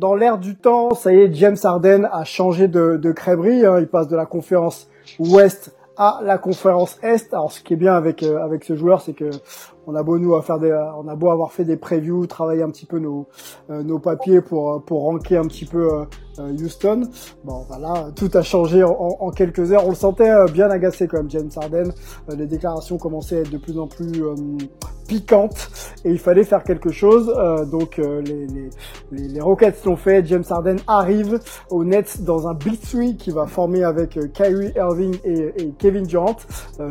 dans l'air du temps. Ça y est, James Harden a changé de, de. Hein. Il passe de la conférence Ouest à la conférence Est. Alors ce qui est bien avec euh, avec ce joueur, c'est que on a beau nous à faire des, on a avoir fait des previews, travailler un petit peu nos euh, nos papiers pour pour ranker un petit peu euh, Houston. Bon, voilà, tout a changé en, quelques heures. On le sentait bien agacé quand même, James Harden. les déclarations commençaient à être de plus en plus piquantes et il fallait faire quelque chose. donc les, les, les, les l'ont. James Harden arrive au Nets dans un blitzweek qui va former avec Kyrie Irving et, et Kevin Durant.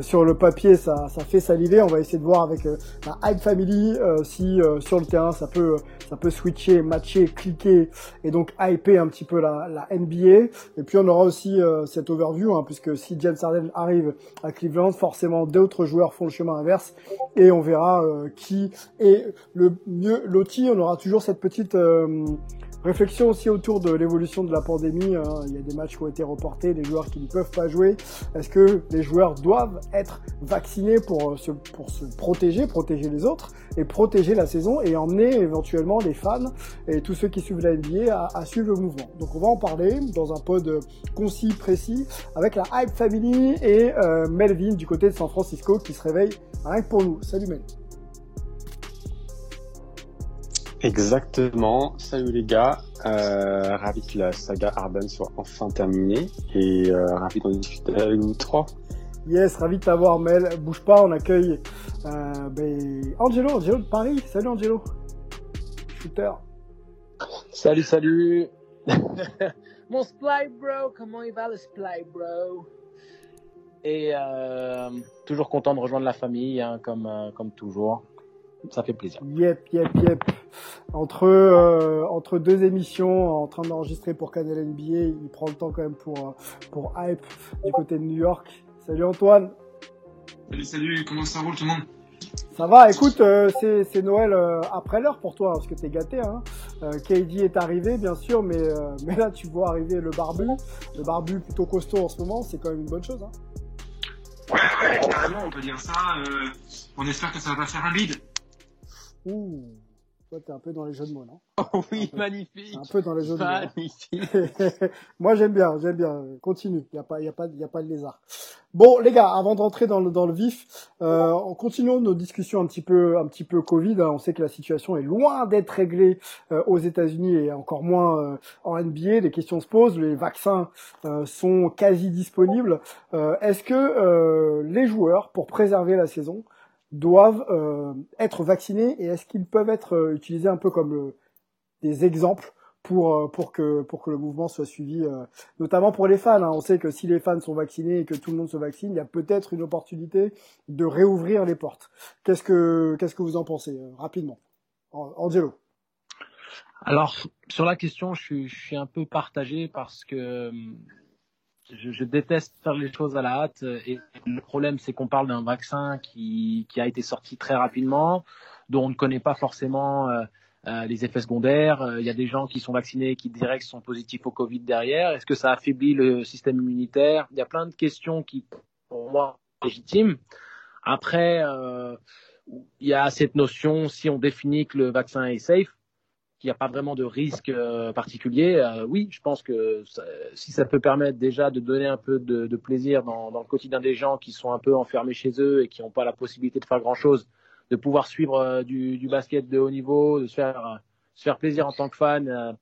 sur le papier, ça, ça fait saliver. On va essayer de voir avec la Hype Family, euh, si euh, sur le terrain ça peut ça peut switcher, matcher, cliquer et donc hyper un petit peu la, la NBA. Et puis on aura aussi euh, cette overview, hein, puisque si James Harden arrive à Cleveland, forcément d'autres joueurs font le chemin inverse et on verra qui est le mieux loti. On aura toujours cette petite Réflexion aussi autour de l'évolution de la pandémie. Hein. Il y a des matchs qui ont été reportés, des joueurs qui ne peuvent pas jouer. Est-ce que les joueurs doivent être vaccinés pour se, pour se protéger, protéger les autres et protéger la saison et emmener éventuellement les fans et tous ceux qui suivent la NBA à, à suivre le mouvement? Donc on va en parler dans un pod concis, précis, avec la Hype Family et euh, Melvin du côté de San Francisco qui se réveille rien que pour nous. Salut Mel. Exactement. Salut les gars. Euh, ravi que la saga Arden soit enfin terminée et euh, ravi d'en discuter avec vous trois. Yes, ravi de t'avoir Mel. Bouge pas, on accueille euh, ben, Angelo, Angelo de Paris. Salut Angelo. Shooter. Salut, salut. Mon Sply Bro, comment il va le Sply Bro? Et euh, toujours content de rejoindre la famille, hein, comme, euh, comme toujours ça fait plaisir. Yep, yep, yep. Entre euh, entre deux émissions, en train d'enregistrer pour Canal NBA, il prend le temps quand même pour euh, pour hype du côté de New York. Salut Antoine. Salut, salut. Comment ça roule tout le monde? Ça va, écoute, euh, c'est Noël après l'heure pour toi, parce que t'es gâté. Hein. KD est arrivé, bien sûr, mais, mais là, tu vois arriver le barbu. Le barbu plutôt costaud en ce moment, c'est quand même une bonne chose. Hein. Ouais, ouais, carrément, on peut dire ça. on espère que ça va pas faire un bide. Ouh, toi t'es un peu dans les jeux de mots, non Oh oui, magnifique. Un peu dans les jeux de mots. Hein. Magnifique. Moi j'aime bien, j'aime bien. Continue. Il y a pas, il y a pas, il y a pas de lézard. Bon les gars, avant de rentrer dans le dans le vif, euh, en continuant nos discussions un petit peu un petit peu Covid. Hein, on sait que la situation est loin d'être réglée euh, aux États-Unis et encore moins euh, en NBA. Les questions se posent. Les vaccins euh, sont quasi disponibles. Est-ce que les joueurs, pour préserver la saison, doivent euh, être vaccinés et est-ce qu'ils peuvent être euh, utilisés un peu comme le, des exemples pour euh, pour que pour que le mouvement soit suivi, notamment pour les fans. Hein. On sait que si les fans sont vaccinés et que tout le monde se vaccine, il y a peut-être une opportunité de réouvrir les portes. Qu'est-ce que qu'est-ce que vous en pensez rapidement, Angelo Alors sur la question, je suis, je suis un peu partagé parce que je, je, déteste faire les choses à la hâte et le problème c'est qu'on parle d'un vaccin qui, qui, a été sorti très rapidement, dont on ne connaît pas forcément euh, euh les effets secondaires. Euh, il y a des gens qui sont vaccinés qui direct sont positifs au Covid derrière. Est-ce que ça affaiblit le système immunitaire? Il y a plein de questions qui, pour moi, sont légitimes. Après, euh, il y a cette notion, si on définit que le vaccin est safe, qu'il n'y a pas vraiment de risque euh, particulier, euh, oui, je pense que si ça peut permettre déjà de donner un peu de, de plaisir dans, dans, le quotidien des gens qui sont un peu enfermés chez eux et qui n'ont pas la possibilité de faire grand-chose, de pouvoir suivre euh, du, du, basket de haut niveau, de se faire, se faire plaisir en tant que fan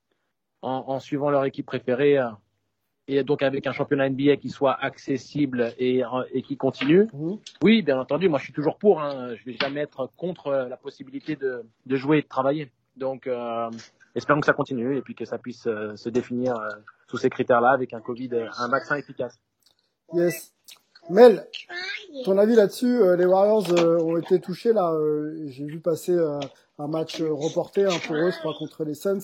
en, en, suivant leur équipe préférée et donc avec un championnat NBA qui soit accessible et, et qui continue. Mmh. Oui, bien entendu, moi je suis toujours pour. Hein, je vais jamais être contre la possibilité de, de jouer et de travailler. Donc, euh, espérons que ça continue et puis que ça puisse euh, se définir euh, sous ces critères-là avec un Covid, un vaccin efficace. Yes. Mel, ton avis là-dessus Les Warriors ont été touchés là. J'ai vu passer un match reporté hein, pour eux, je crois, contre les Suns.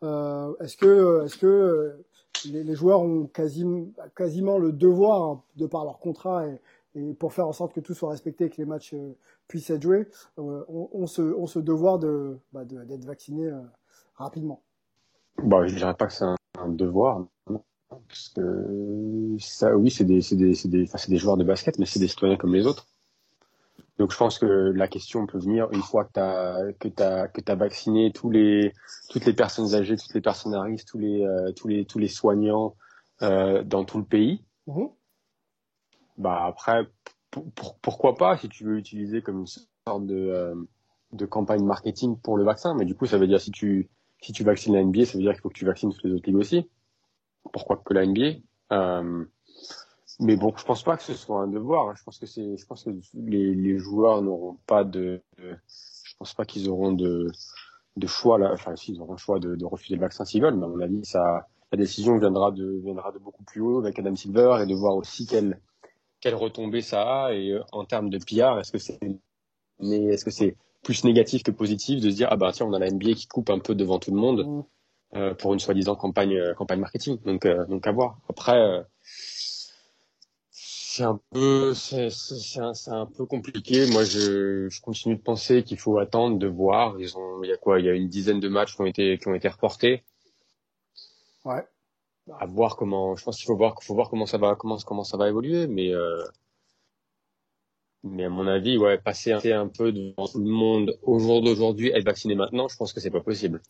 est-ce que, est-ce que les, les, joueurs ont quasiment, quasiment le devoir, hein, de par leur contrat et, et pour faire en sorte que tout soit respecté et que les matchs euh, puissent être joués, euh, on, on, se, on se devoir de, bah, d'être vacciné euh, rapidement. Bah, je dirais pas que c'est un, devoir, non. parce que ça, oui, c'est des, c'est des, c'est des, enfin, c'est des joueurs de basket, mais c'est des citoyens comme les autres. Donc je pense que la question peut venir une fois que tu as que t'as que t'as vacciné tous les toutes les personnes âgées, toutes les personnes à risque, tous les euh, tous les tous les soignants euh, dans tout le pays. Mhm. Bah après pourquoi pas si tu veux utiliser comme une sorte de euh, de campagne marketing pour le vaccin, mais du coup ça veut dire si tu si tu vaccines la NBA, ça veut dire qu'il faut que tu vaccines toutes les autres ligues aussi. Pourquoi que la NBA euh, mais bon, je pense pas que ce soit un devoir. Je pense que c'est, je pense que les, les joueurs n'auront pas de, je pense pas qu'ils auront de, de choix là. Enfin, s'ils auront le choix de, de refuser le vaccin s'ils veulent, mais à mon avis, ça, la décision viendra de, viendra de beaucoup plus haut avec Adam Silver et de voir aussi quelle, quelle retombée ça a et euh, en termes de PR, est-ce que c'est, est-ce que c'est plus négatif que positif de se dire ah bah tiens on a la NBA qui coupe un peu devant tout le monde mm. euh, pour une soi-disant campagne euh, campagne marketing donc euh, donc à voir après c'est un peu, c'est, un, un, peu compliqué. Moi, je, je continue de penser qu'il faut attendre, de voir. Ils ont, il y a quoi? Il y a une dizaine de matchs qui ont été, qui ont été reportés. Ouais. À voir comment. Je pense qu'il faut voir, faut voir comment ça va, comment, comment ça va évoluer. Mais, euh, mais à mon avis, ouais, passer un, un peu devant tout le monde au jour d'aujourd'hui, être vacciné maintenant, je pense que c'est pas possible.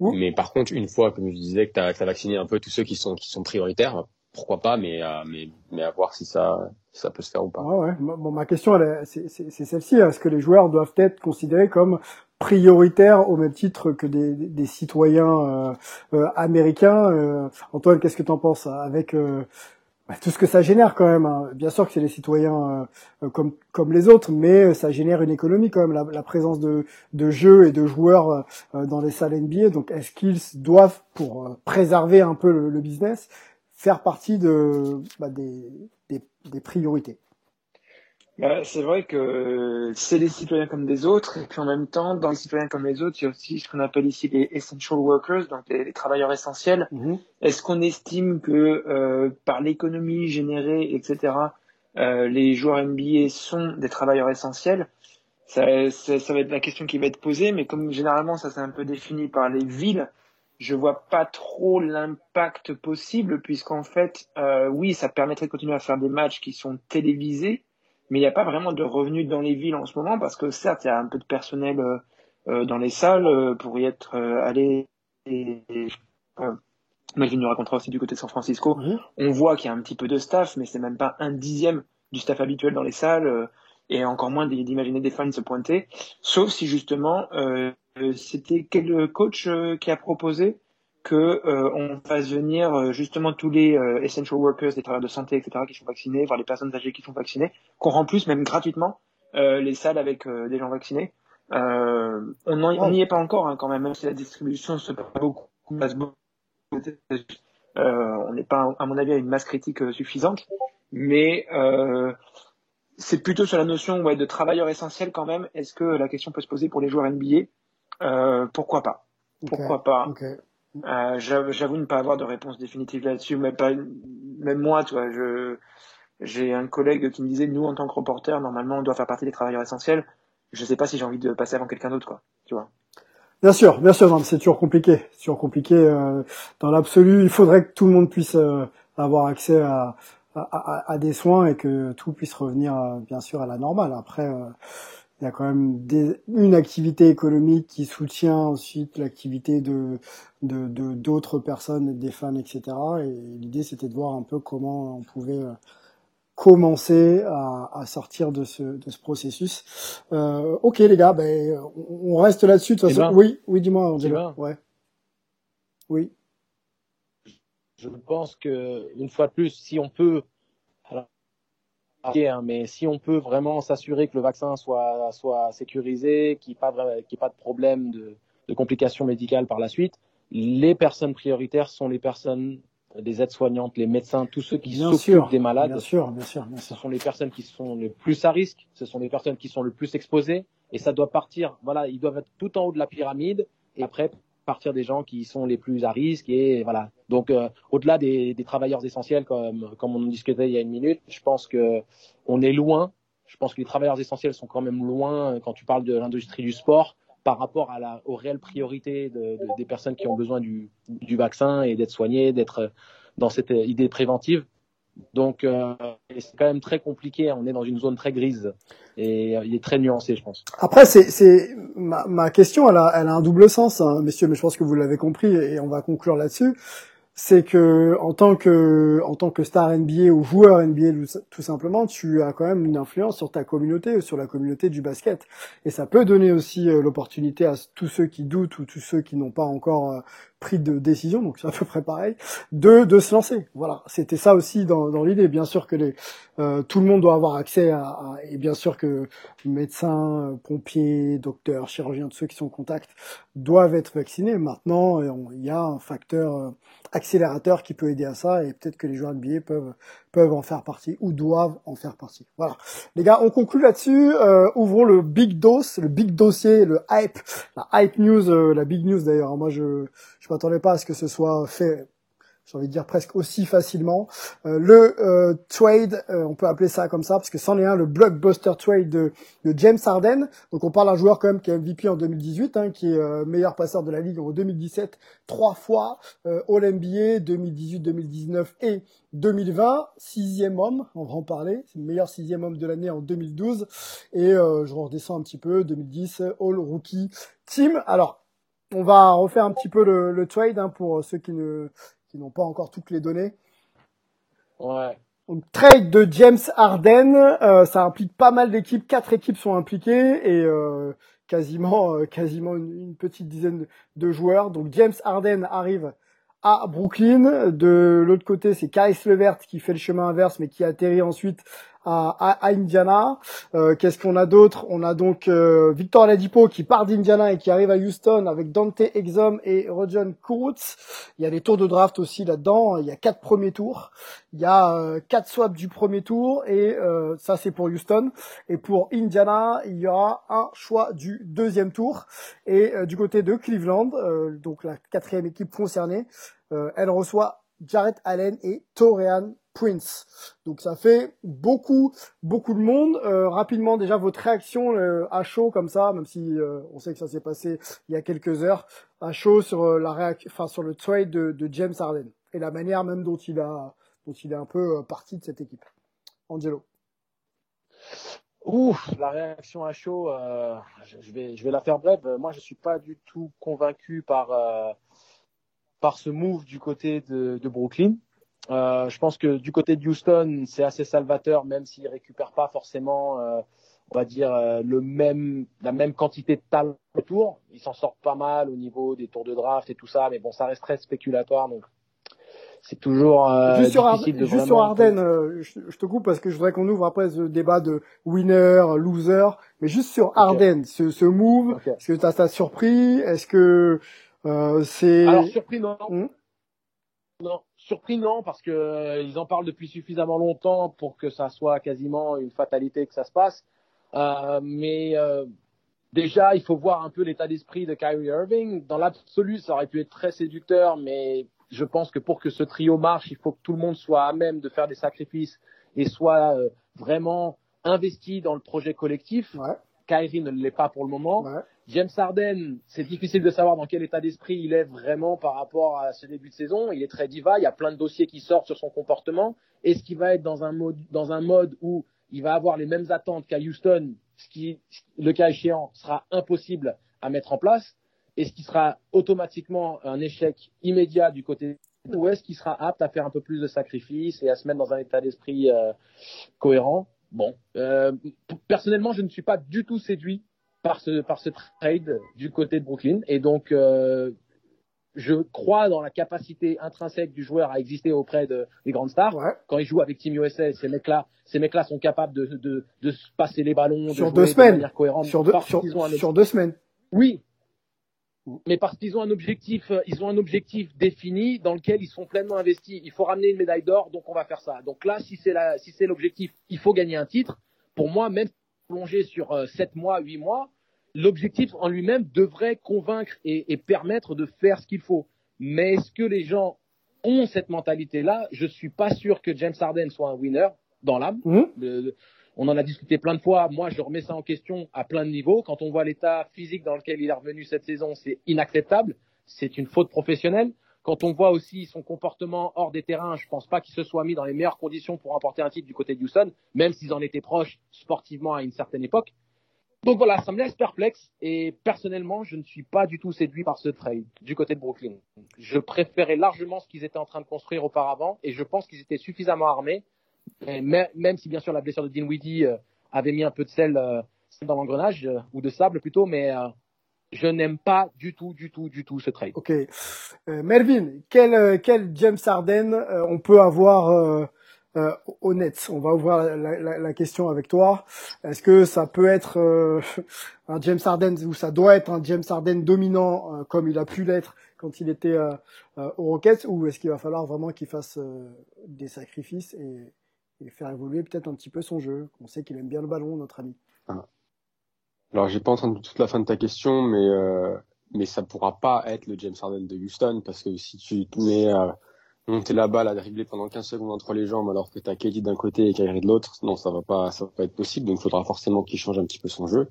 Mais par contre, une fois, comme je disais, que tu as, as, vacciné un peu tous ceux qui sont, qui sont prioritaires, pourquoi pas, mais, euh, mais, mais à voir si ça, ça peut se faire ou pas. Ouais, ouais. Bon, ma question, c'est celle-ci. Est-ce que les joueurs doivent être considérés comme prioritaires au même titre que des, citoyens euh, euh, américains euh, Antoine, qu'est-ce que tu en penses avec bah, tout ce que ça génère quand même hein. Bien sûr que c'est les citoyens comme les autres, mais ça génère une économie quand même. La, présence de, jeux et de joueurs dans les salles NBA. Donc, est-ce qu'ils doivent, pour préserver un peu le, business, faire partie de, bah, des, priorités? Bah, c'est vrai que c'est des citoyens comme des autres, et puis en même temps, dans les citoyens comme les autres, il y a aussi ce qu'on appelle ici les essential workers, donc les, travailleurs essentiels. Mm-hmm. Est-ce qu'on estime que euh, par l'économie générée, etc., euh, les joueurs NBA sont des travailleurs essentiels? Ça, ça, ça va être la question qui va être posée, mais comme généralement ça c'est un peu défini par les villes, je vois pas trop l'impact possible puisqu'en fait, euh, oui, ça permettrait de continuer à faire des matchs qui sont télévisés, mais il n'y a pas vraiment de revenus dans les villes en ce moment parce que certes, il y a un peu de personnel euh, euh dans les salles euh, pour y être euh, allé. Et, je nous racontera aussi du côté de San Francisco. On voit qu'il y a un petit peu de staff, mais c'est même pas un dixième du staff habituel dans les salles et encore moins d'imaginer des fans se pointer, sauf si justement euh, c'était quel coach euh, qui a proposé que euh, on fasse venir justement tous les essential workers, les travailleurs de santé, etc., qui sont vaccinés, voire les personnes âgées qui sont vaccinées, qu'on remplisse même gratuitement les salles avec des gens vaccinés. on n'y est pas encore hein, quand même, même si la distribution se passe beaucoup, passe beaucoup on n'est pas, à mon avis, à une masse critique suffisante, mais c'est plutôt sur la notion ouais, de travailleur essentiel quand même. Est-ce que la question peut se poser pour les joueurs NBA euh, pourquoi pas? Pourquoi pas? Euh, J'avoue ne pas avoir de réponse définitive là-dessus, mais pas même moi, toi, je j'ai un collègue qui me disait nous en tant que reporter, normalement on doit faire partie des travailleurs essentiels. Je sais pas si j'ai envie de passer avant quelqu'un d'autre, quoi. Tu vois. Bien sûr, bien sûr, c'est toujours compliqué. Toujours compliqué. Euh, dans l'absolu, il faudrait que tout le monde puisse euh, avoir accès à, à, à, des soins et que tout puisse revenir, euh, bien sûr, à la normale. Après, il y a quand même des, une activité économique qui soutient ensuite l'activité de d'autres de, personnes, des fans, etc. Et l'idée, c'était de voir un peu comment on pouvait euh, commencer à, à sortir de ce, de ce processus. Euh, ok les gars, ben, on reste là-dessus de toute façon. oui, oui, dis-moi. Ouais. Oui. Je pense que une fois de plus, si on peut Hein, mais si on peut vraiment s'assurer que le vaccin soit, soit sécurisé, qu'il n'y ait, pas, pas de problème de, de complications médicales par la suite, les personnes prioritaires sont les personnes des aides-soignantes, les médecins, tous ceux qui s'occupent des malades. Bien sûr, bien sûr, bien sûr. Ce sont les personnes qui sont les plus à risque, ce sont les personnes qui sont le plus exposées, et ça doit partir. Voilà, ils doivent être tout en haut de la pyramide, et après partir des gens qui sont les plus à risque et voilà. Donc euh, au-delà des, des, travailleurs essentiels comme comme on en discutait il y a une minute, je pense que on est loin. Je pense que les travailleurs essentiels sont quand même loin quand tu parles de l'industrie du sport par rapport à la, aux réelles priorités de, de, des personnes qui ont besoin du, du vaccin et d'être soignées, d'être dans cette idée préventive. Donc, euh, c'est quand même très compliqué. On est dans une zone très grise et euh, il est très nuancé, je pense. Après, c'est, ma, ma question, elle a, elle a un double sens, hein, messieurs, mais je pense que vous l'avez compris et on va conclure là-dessus c'est que en tant que en tant que star NBA ou joueur NBA tout simplement, tu as quand même une influence sur ta communauté, sur la communauté du basket, et ça peut donner aussi euh, l'opportunité à tous ceux qui doutent ou tous ceux qui n'ont pas encore euh, pris de décision, donc c'est à peu près pareil, de de se lancer. Voilà, c'était ça aussi dans, dans l'idée. Bien sûr que les euh, tout le monde doit avoir accès à, à et bien sûr que médecins, pompiers, docteurs, chirurgiens, tous ceux qui sont en contact doivent être vaccinés. Maintenant, il y a un facteur accélérateur qui peut aider à ça et peut-être que les joueurs NBA peuvent peuvent en faire partie ou doivent en faire partie. Voilà. Les gars, on conclut là-dessus. Euh, ouvrons le big dose, le big dossier, le hype, la hype news, euh, la big news d'ailleurs. Moi, je je m'attendais pas à ce que ce soit fait j'ai envie de dire presque aussi facilement. Euh, le euh, trade, euh, on peut appeler ça comme ça, parce que c'en est un, le blockbuster trade de, de, James Harden. Donc on parle d'un joueur quand même qui est MVP en 2018, hein, qui est meilleur passeur de la ligue en 2017, trois fois All NBA, 2018, 2019 et 2020, sixième homme, on va en parler, c'est le meilleur sixième homme de l'année en 2012, et je redescends un petit peu, 2010, All Rookie Team. Alors, on va refaire un petit peu le, le trade hein, pour ceux qui ne n'ont pas encore toutes les données. Ouais. Donc trade de James Harden, euh, ça implique pas mal d'équipes, quatre équipes sont impliquées et euh, quasiment euh, quasiment une, petite dizaine de, joueurs. Donc James Harden arrive à Brooklyn. De l'autre côté, c'est Kais Levert qui fait le chemin inverse mais qui atterrit ensuite à, Indiana. Euh, qu'est-ce qu'on a d'autre? On a donc euh, Victor Ladipo qui part d'Indiana et qui arrive à Houston avec Dante Exum et Roger Kurtz. Il y a les tours de draft aussi là-dedans. Il y a quatre premiers tours. Il y a euh, quatre swaps du premier tour et ça c'est pour Houston. Et pour Indiana, il y aura un choix du deuxième tour. Et du côté de Cleveland, donc la quatrième équipe concernée, elle reçoit Jarrett Allen et Torian Prince. Donc ça fait beaucoup, beaucoup de monde. Euh, rapidement, déjà votre réaction euh, à chaud comme ça, même si euh, on sait que ça s'est passé il y a quelques heures, à chaud sur la réaction, enfin sur le trade de, James Harden et la manière même dont il a, dont il est un peu parti de cette équipe. Angelo. Ouf, la réaction à chaud, je, vais, je vais la faire brève. Moi, je suis pas du tout convaincu par par ce move du côté de, de Brooklyn. Euh, je pense que du côté de Houston, c'est assez salvateur, même s'ils récupèrent pas forcément, euh, on va dire, euh, le même, la même quantité de talent autour. Ils s'en sortent pas mal au niveau des tours de draft et tout ça, mais bon, ça reste très spéculatoire, donc c'est toujours euh, juste sur Juste sur Arden, je, te coupe parce que je voudrais qu'on ouvre après ce débat de winner, loser, mais juste sur Arden, ce, ce move, est-ce que ça surpris Est-ce que c'est alors surpris non. Hmm non, surpris non, parce que euh, ils en parlent depuis suffisamment longtemps pour que ça soit quasiment une fatalité que ça se passe. Euh, mais euh, déjà, il faut voir un peu l'état d'esprit de Kyrie Irving. Dans l'absolu, ça aurait pu être très séducteur, mais je pense que pour que ce trio marche, il faut que tout le monde soit à même de faire des sacrifices et soit euh, vraiment investi dans le projet collectif. Ouais. Kyrie ne l'est pas pour le moment. Ouais. James Harden, c'est difficile de savoir dans quel état d'esprit il est vraiment par rapport à ce début de saison. Il est très diva, il y a plein de dossiers qui sortent sur son comportement. Est-ce qu'il va être dans un mode, dans un mode où il va avoir les mêmes attentes qu'à Houston, ce qui, le cas échéant, sera impossible à mettre en place? Est-ce qu'il sera automatiquement un échec immédiat du côté ou est-ce qu'il sera apte à faire un peu plus de sacrifices et à se mettre dans un état d'esprit euh, cohérent? Bon, euh, personnellement, je ne suis pas du tout séduit par ce, par ce trade du côté de Brooklyn. Et donc, euh, je crois dans la capacité intrinsèque du joueur à exister auprès de, des grandes stars. Quand il joue avec Team USA, ces mecs-là, ces mecs-là sont capables de, de, de se passer les ballons sur de deux semaines, de manière cohérente. Sur deux, sur, sur deux semaines. Oui, mais parce qu'ils ont un objectif, ils ont un objectif défini dans lequel ils sont pleinement investis. Il faut ramener une médaille d'or, donc on va faire ça. Donc là, si c'est la, si c'est l'objectif, il faut gagner un titre. Pour moi, même plonger sur euh, sept mois, huit mois, l'objectif en lui-même devrait convaincre et, permettre de faire ce qu'il faut. Mais est-ce que les gens ont cette mentalité-là? Je suis pas sûr que James Harden soit un winner dans l'âme. Mmh. on en a discuté plein de fois. Moi, je remets ça en question à plein de niveaux. Quand on voit l'état physique dans lequel il est revenu cette saison, c'est inacceptable. C'est une faute professionnelle. quand on voit aussi son comportement hors des terrains, je pense pas qu'il se soit mis dans les meilleures conditions pour remporter un titre du côté de Houston, même s'ils en étaient proches sportivement à une certaine époque. Donc voilà, ça me laisse perplexe et personnellement, je ne suis pas du tout séduit par ce trade du côté de Brooklyn. Je préférais largement ce qu'ils étaient en train de construire auparavant et je pense qu'ils étaient suffisamment armés, même si bien sûr la blessure de Dinwiddie euh, avait mis un peu de sel euh, dans l'engrenage euh, ou de sable plutôt, mais je n'aime pas du tout, du tout, du tout ce trade. Ok. Melvin, quel, quel James Harden on peut avoir euh, Nets On va ouvrir la, la, la, question avec toi. Est-ce que ça peut être un James Harden ou ça doit être un James Harden dominant comme il a pu l'être quand il était au Rockets ou est-ce qu'il va falloir vraiment qu'il fasse des sacrifices et, et faire évoluer peut-être un petit peu son jeu? On sait qu'il aime bien le ballon, notre ami. Ah. Alors, j'ai pas entendu toute la fin de ta question, mais euh, mais ça pourra pas être le James Harden de Houston parce que si tu mets monter la balle, à dribbler pendant 15 secondes entre les jambes alors que t'as KD d'un côté et Kyrie de l'autre, non, ça va pas, ça va pas être possible. Donc, il faudra forcément qu'il change un petit peu son jeu.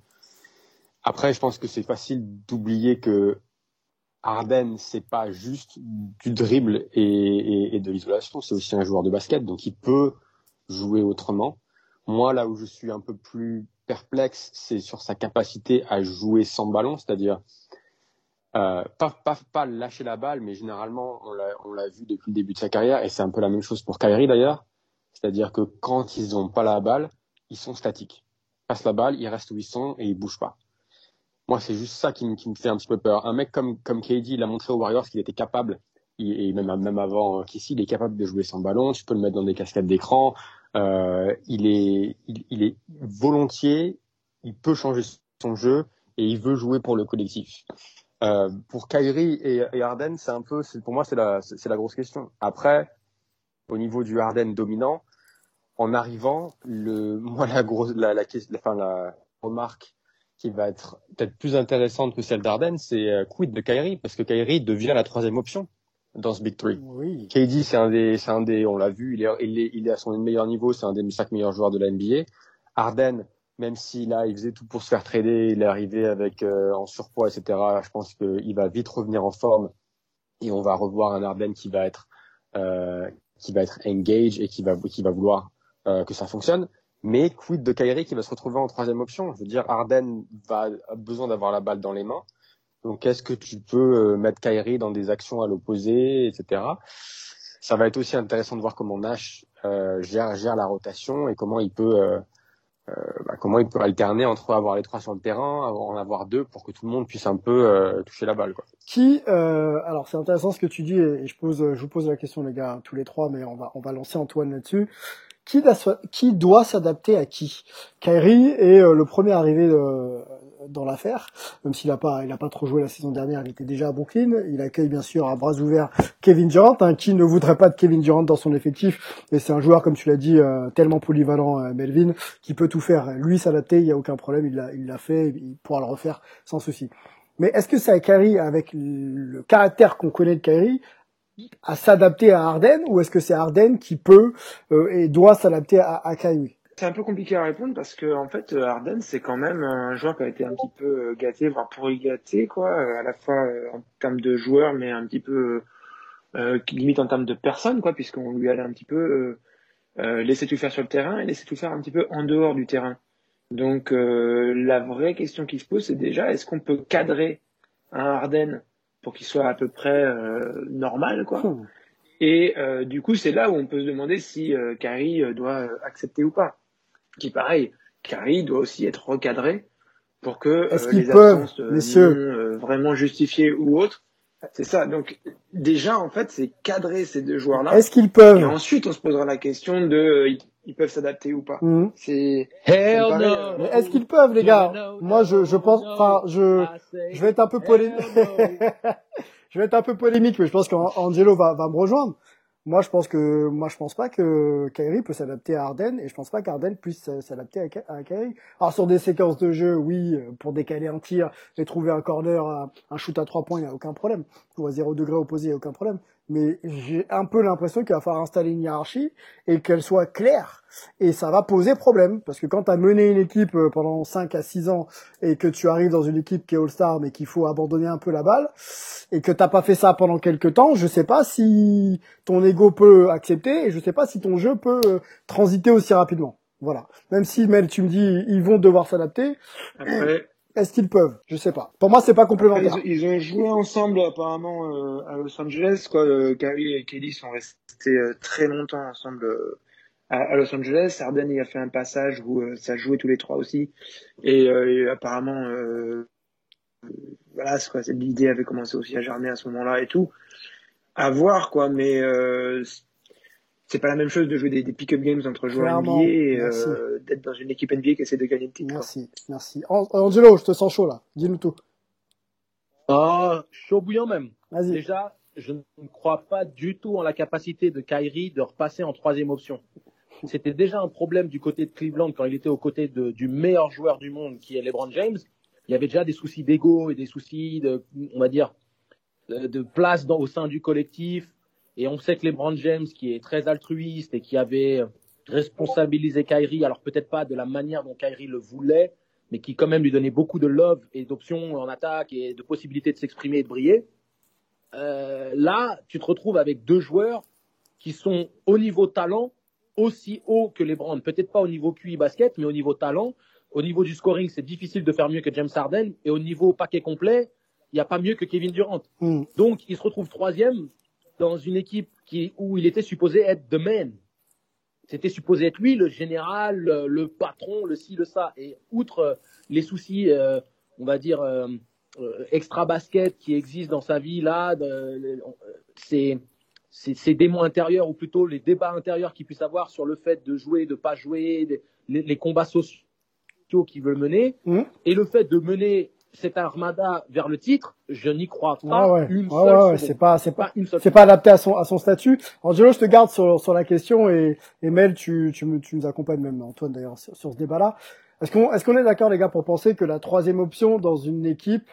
Après, je pense que c'est facile d'oublier que Harden, c'est pas juste du dribble et, et, et de l'isolation, c'est aussi un joueur de basket, donc il peut jouer autrement. Moi, là où je suis un peu plus perplexe, c'est sur sa capacité à jouer sans ballon, c'est-à-dire euh, pas, pas, pas lâcher la balle, mais généralement, on l'a vu depuis le début de sa carrière, et c'est un peu la même chose pour Kyrie d'ailleurs, c'est-à-dire que quand ils n'ont pas la balle, ils sont statiques. Ils passent la balle, ils restent où ils sont et ils bougent pas. Moi, c'est juste ça qui me, qui me fait un petit peu peur. Un mec comme, comme KD, il a montré aux Warriors qu'il était capable, et même, même avant qu'ici, il est capable de jouer sans ballon, tu peux le mettre dans des cascades d'écran, euh, il est, il, est volontiers, il peut changer son jeu et il veut jouer pour le collectif. Euh, pour Kyrie et, et Harden, c'est un peu, pour moi, c'est la, c'est la grosse question. Après, au niveau du Harden dominant, en arrivant, le, moi, la grosse, la, la, la, enfin, la remarque qui va être peut-être plus intéressante que celle d'Arden, c'est euh, quid de Kyrie, parce que Kyrie devient la troisième option dans ce Big Three. Oui. KD, c'est un des, c'est un des, on l'a vu, il est, il est, il est à son meilleur niveau, c'est un des cinq meilleurs joueurs de la NBA. Harden, même si là, il faisait tout pour se faire trader, il est arrivé avec euh, en surpoids, etc. Je pense qu'il va vite revenir en forme et on va revoir un Harden qui va être, euh, qui va être engaged et qui va, qui va vouloir euh, que ça fonctionne. Mais quid de Kyrie qui va se retrouver en troisième option? Je veux dire, Harden va a besoin d'avoir la balle dans les mains. Donc, est-ce que tu peux euh, mettre Kyrie dans des actions à l'opposé, etc. Ça va être aussi intéressant de voir comment Nash euh, gère, gère la rotation et comment il peut euh, bah, comment il peut alterner entre avoir les trois sur le terrain, en avoir deux pour que tout le monde puisse un peu euh, toucher la balle. Quoi. Qui, euh, alors c'est intéressant ce que tu dis et je pose, je vous pose la question les gars tous les trois, mais on va on va lancer Antoine là-dessus. Qui, qui doit s'adapter à qui? Kyrie est le premier arrivé de, dans l'affaire, même s'il n'a pas, pas trop joué la saison dernière, il était déjà à Brooklyn. Il accueille bien sûr à bras ouverts Kevin Durant, hein, qui ne voudrait pas de Kevin Durant dans son effectif. Et c'est un joueur, comme tu l'as dit, euh, tellement polyvalent, euh, Melvin, qui peut tout faire. Lui s'adapter, il y a aucun problème, il l'a, fait, il pourra le refaire sans souci. Mais est-ce que ça Kyrie, avec le caractère qu'on connaît de Kyrie, à s'adapter à Harden, ou est-ce que c'est Harden qui peut euh, et doit s'adapter à, à Kyrie? C'est un peu compliqué à répondre parce que en fait Harden c'est quand même un joueur qui a été un petit peu euh, gâté voire pourri gâté quoi euh, à la fois euh, en termes de joueur mais un petit peu euh, limite en termes de personne quoi puisqu'on lui allait un petit peu euh, laisser tout faire sur le terrain et laisser tout faire un petit peu en dehors du terrain. Donc la vraie question qui se pose c'est déjà est-ce qu'on peut cadrer un Harden pour qu'il soit à peu près normal quoi? Et du coup c'est là où on peut se demander si Kyrie doit accepter ou pas qui pareil, Carrie doit aussi être recadré pour que euh, les absences euh, euh, vraiment justifiées ou autres. C'est ça. Donc déjà en fait c'est cadrer ces deux joueurs-là. Est-ce qu'ils peuvent Et ensuite on se posera la question de ils, peuvent s'adapter ou pas. Mhm. C'est. Hell no. Mais est-ce qu'ils peuvent les gars? Moi je je pense. Enfin je je vais être un peu polémique. je vais être un peu polémique mais je pense qu'Angelo va va me rejoindre. Moi, je pense que, moi, je pense pas que Kyrie peut s'adapter à Arden et je pense pas qu'Arden puisse s'adapter à, Kyrie. Alors, sur des séquences de jeu, oui, pour décaler un tir et trouver un corner, un shoot à trois points, il n'y a aucun problème. Ou à zéro degré opposé, il n'y a aucun problème. Mais j'ai un peu l'impression qu'il va falloir installer une hiérarchie et qu'elle soit claire. Et ça va poser problème, parce que quand tu as mené une équipe euh, pendant 5 à 6 ans et que tu arrives dans une équipe qui est All-Star, mais qu'il faut abandonner un peu la balle, et que t'as pas fait ça pendant quelques temps, je sais pas si ton ego peut accepter, et je sais pas si ton jeu peut euh, transiter aussi rapidement. Voilà. Même si, Mel, tu me dis, ils vont devoir s'adapter. Est-ce qu'ils peuvent? Je sais pas. Pour moi, c'est pas complémentaire. Ils, ils, ont joué ensemble apparemment euh, à Los Angeles. Quoi. Euh, et Kelly sont restés euh, très longtemps ensemble euh, à, à, Los Angeles. Harden il a fait un passage où ça jouait tous les trois aussi. Et, et apparemment, voilà, quoi, l'idée avait commencé aussi à germer à ce moment-là et tout. À voir quoi, mais c'est pas la même chose de jouer des, des pick-up games entre joueurs NBA et euh, d'être dans une équipe NBA qui essaie de gagner le titre. Merci, merci. Angelo, je te sens chaud là. Dis-nous tout. Ah, chaud bouillant même. Déjà, je ne crois pas du tout en la capacité de Kyrie de repasser en troisième option. C'était déjà un problème du côté de Cleveland quand il était aux côtés de, du meilleur joueur du monde qui est LeBron James. Il y avait déjà des soucis d'ego et des soucis de, on va dire, de, de place dans, au sein du collectif et on sait que LeBron James, qui est très altruiste et qui avait responsabilisé Kyrie, alors peut-être pas de la manière dont Kyrie le voulait, mais qui quand même lui donnait beaucoup de love et d'options en attaque et de possibilités de s'exprimer et de briller. Euh, là, tu te retrouves avec deux joueurs qui sont au niveau talent aussi haut que LeBron. Peut-être pas au niveau QI basket, mais au niveau talent. Au niveau du scoring, c'est difficile de faire mieux que James Harden. Et au niveau paquet complet, il n'y a pas mieux que Kevin Durant. Mm. Donc, il se retrouve troisième dans une équipe qui, où il était supposé être the man. C'était supposé être lui, le général, le, patron, le ci, le ça. Et outre euh, les soucis, euh, on va dire, euh, euh, extra basket qui existent dans sa vie là, c'est ces démons intérieurs ou plutôt les débats intérieurs qu'il puisse avoir sur le fait de jouer, de pas jouer, les, les combats sociaux qu'il veut mener, mmh. et le fait de mener cette armada vers le titre, je n'y crois pas ouais, une seule ouais, ouais, c'est pas c'est pas c'est pas adapté à son à son statut. Angelo, je te garde sur sur la question et, et Mel, tu tu, me, tu nous accompagnes même Antoine d'ailleurs sur, sur, ce débat-là. Est-ce qu'on est-ce qu'on est, d'accord les gars pour penser que la troisième option dans une équipe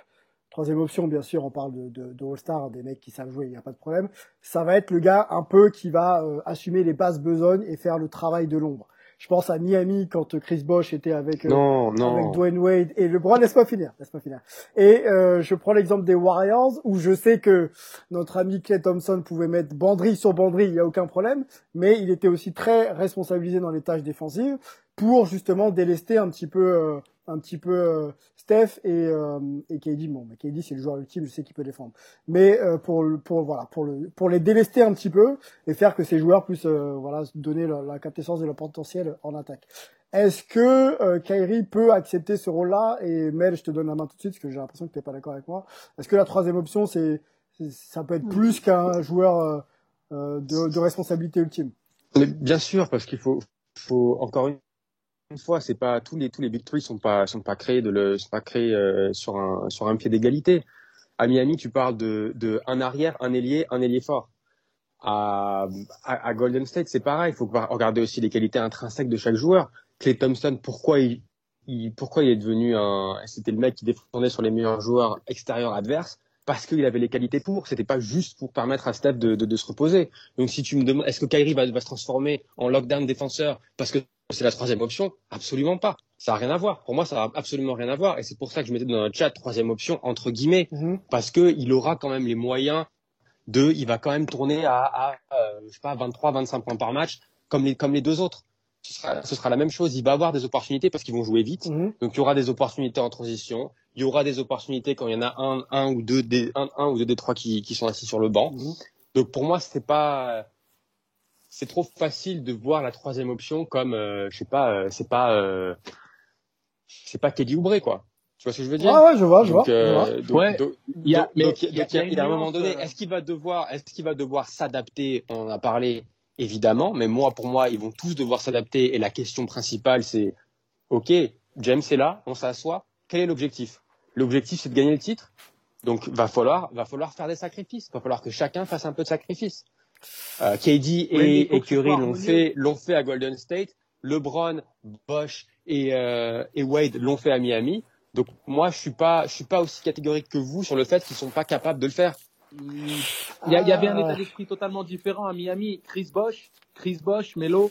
Troisième option, bien sûr, on parle de, de, de All-Star, des mecs qui savent jouer, il n'y a pas de problème. Ça va être le gars un peu qui va euh, assumer les basses besognes et faire le travail de l'ombre. Je pense à Miami quand Chris Bosh était avec, euh, avec Dwayne Wade et LeBron. Laisse pas finir, laisse pas finir. Et euh, je prends l'exemple des Warriors où je sais que notre ami Clay Thompson pouvait mettre banderie sur banderie, il y a aucun problème, mais il était aussi très responsabilisé dans les tâches défensives pour justement délester un petit peu euh, un petit peu euh, Steph et, euh, et KD. Bon, mais KD c'est le joueur ultime, je sais qu'il peut défendre. Mais euh, pour pour voilà pour le pour les délester un petit peu et faire que ces joueurs puissent euh, voilà donner la, la captation de leur potentiel en attaque. Est-ce que euh, Kyrie peut accepter ce rôle-là? Et Mel, je te donne la main tout de suite parce que j'ai l'impression que tu n'es pas d'accord avec moi. Est-ce que la troisième option, c'est ça peut être plus qu'un joueur de, de responsabilité ultime? Mais Bien sûr, parce qu'il faut, faut encore une une fois, c'est pas tous les tous les big sont pas sont pas créés de le sont pas créés euh, sur un sur un pied d'égalité. À Miami, tu parles de de un arrière, un ailier, un ailier fort. À, à, Golden State, c'est pareil. Il faut regarder aussi les qualités intrinsèques de chaque joueur. Clay Thompson, pourquoi il, il pourquoi il est devenu un c'était le mec qui défendait sur les meilleurs joueurs extérieurs adverses? Parce qu'il avait les qualités pour. C'était pas juste pour permettre à Steph de, de, de se reposer. Donc si tu me demandes, est-ce que Kyrie va, va se transformer en lockdown défenseur parce que c'est la troisième option? Absolument pas. Ça a rien à voir. Pour moi, ça a absolument rien à voir. Et c'est pour ça que je mettais dans le chat troisième option entre guillemets, mhm. parce que il aura quand même les moyens de, il va quand même tourner à, à euh, je sais pas, 23, 25 points par match, comme les comme les deux autres. Ce sera, ce sera la même chose. Il va avoir des opportunités parce qu'ils vont jouer vite. Mhm. Donc il y aura des opportunités en transition. Il y aura des opportunités quand il y en a un, un ou deux des, un, un ou deux des trois qui, qui sont assis sur le banc. Mhm. Donc pour moi, c'est pas c'est trop facile de voir la troisième option comme euh, je sais pas euh, c'est pas euh, c'est pas Kelly Oubre quoi. Tu vois ce que je veux dire? Ah ouais je vois je vois, ouais. il y a mais il y a, un moment donné est-ce qu'il va devoir est-ce qu'il va devoir s'adapter? On en a parlé évidemment mais moi pour moi ils vont tous devoir s'adapter et la question principale c'est ok James est là on s'assoit quel est l'objectif? L'objectif c'est de gagner le titre. Donc va falloir va falloir faire des sacrifices. Va falloir que chacun fasse un peu de sacrifice euh, KD et, et Curry l'ont fait, l'ont fait à Golden State. LeBron, Bosch et, euh, et Wade l'ont fait à Miami. Donc moi, je suis pas, je suis pas aussi catégorique que vous sur le fait qu'ils sont pas capables de le faire. il y, avait un état d'esprit totalement différent à Miami. Chris Bosch, Chris Bosch, Melo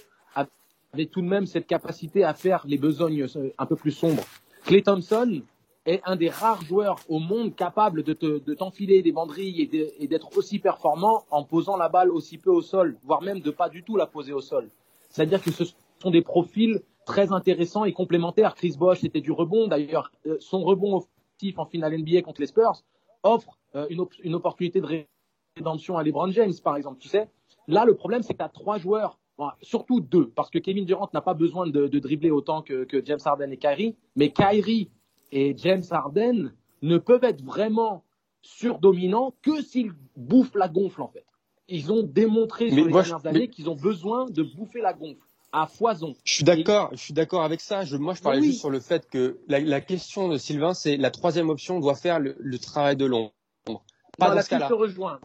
avait tout de même cette capacité à faire les besognes un peu plus sombres. Clay Thompson est un des rares joueurs au monde capables de t'enfiler des banderilles et d'être aussi performant en posant la balle aussi peu au sol, voire même de pas du tout la poser au sol. C'est-à-dire que ce sont des profils très intéressants et complémentaires. Chris Bosch, c'était du rebond. D'ailleurs, euh, son rebond offensif en finale NBA contre les Spurs offre euh, une, une, opportunité de rédemption à LeBron James, par exemple. Tu sais, là, le problème, c'est que tu as trois joueurs, surtout deux, parce que Kevin Durant n'a pas besoin de, de dribbler autant que, que, James Harden et Kyrie, mais Kyrie et James Harden ne peuvent être vraiment surdominants que s'ils bouffent la gonfle, en fait. Ils ont démontré sur les dernières années qu'ils ont besoin de bouffer la gonfle à foison. Je suis d'accord, je suis d'accord avec ça. Je, moi, je parlais juste sur le fait que la, la question de Sylvain, c'est la troisième option doit faire le, le travail de l'ombre. Pas dans, ce cas-là.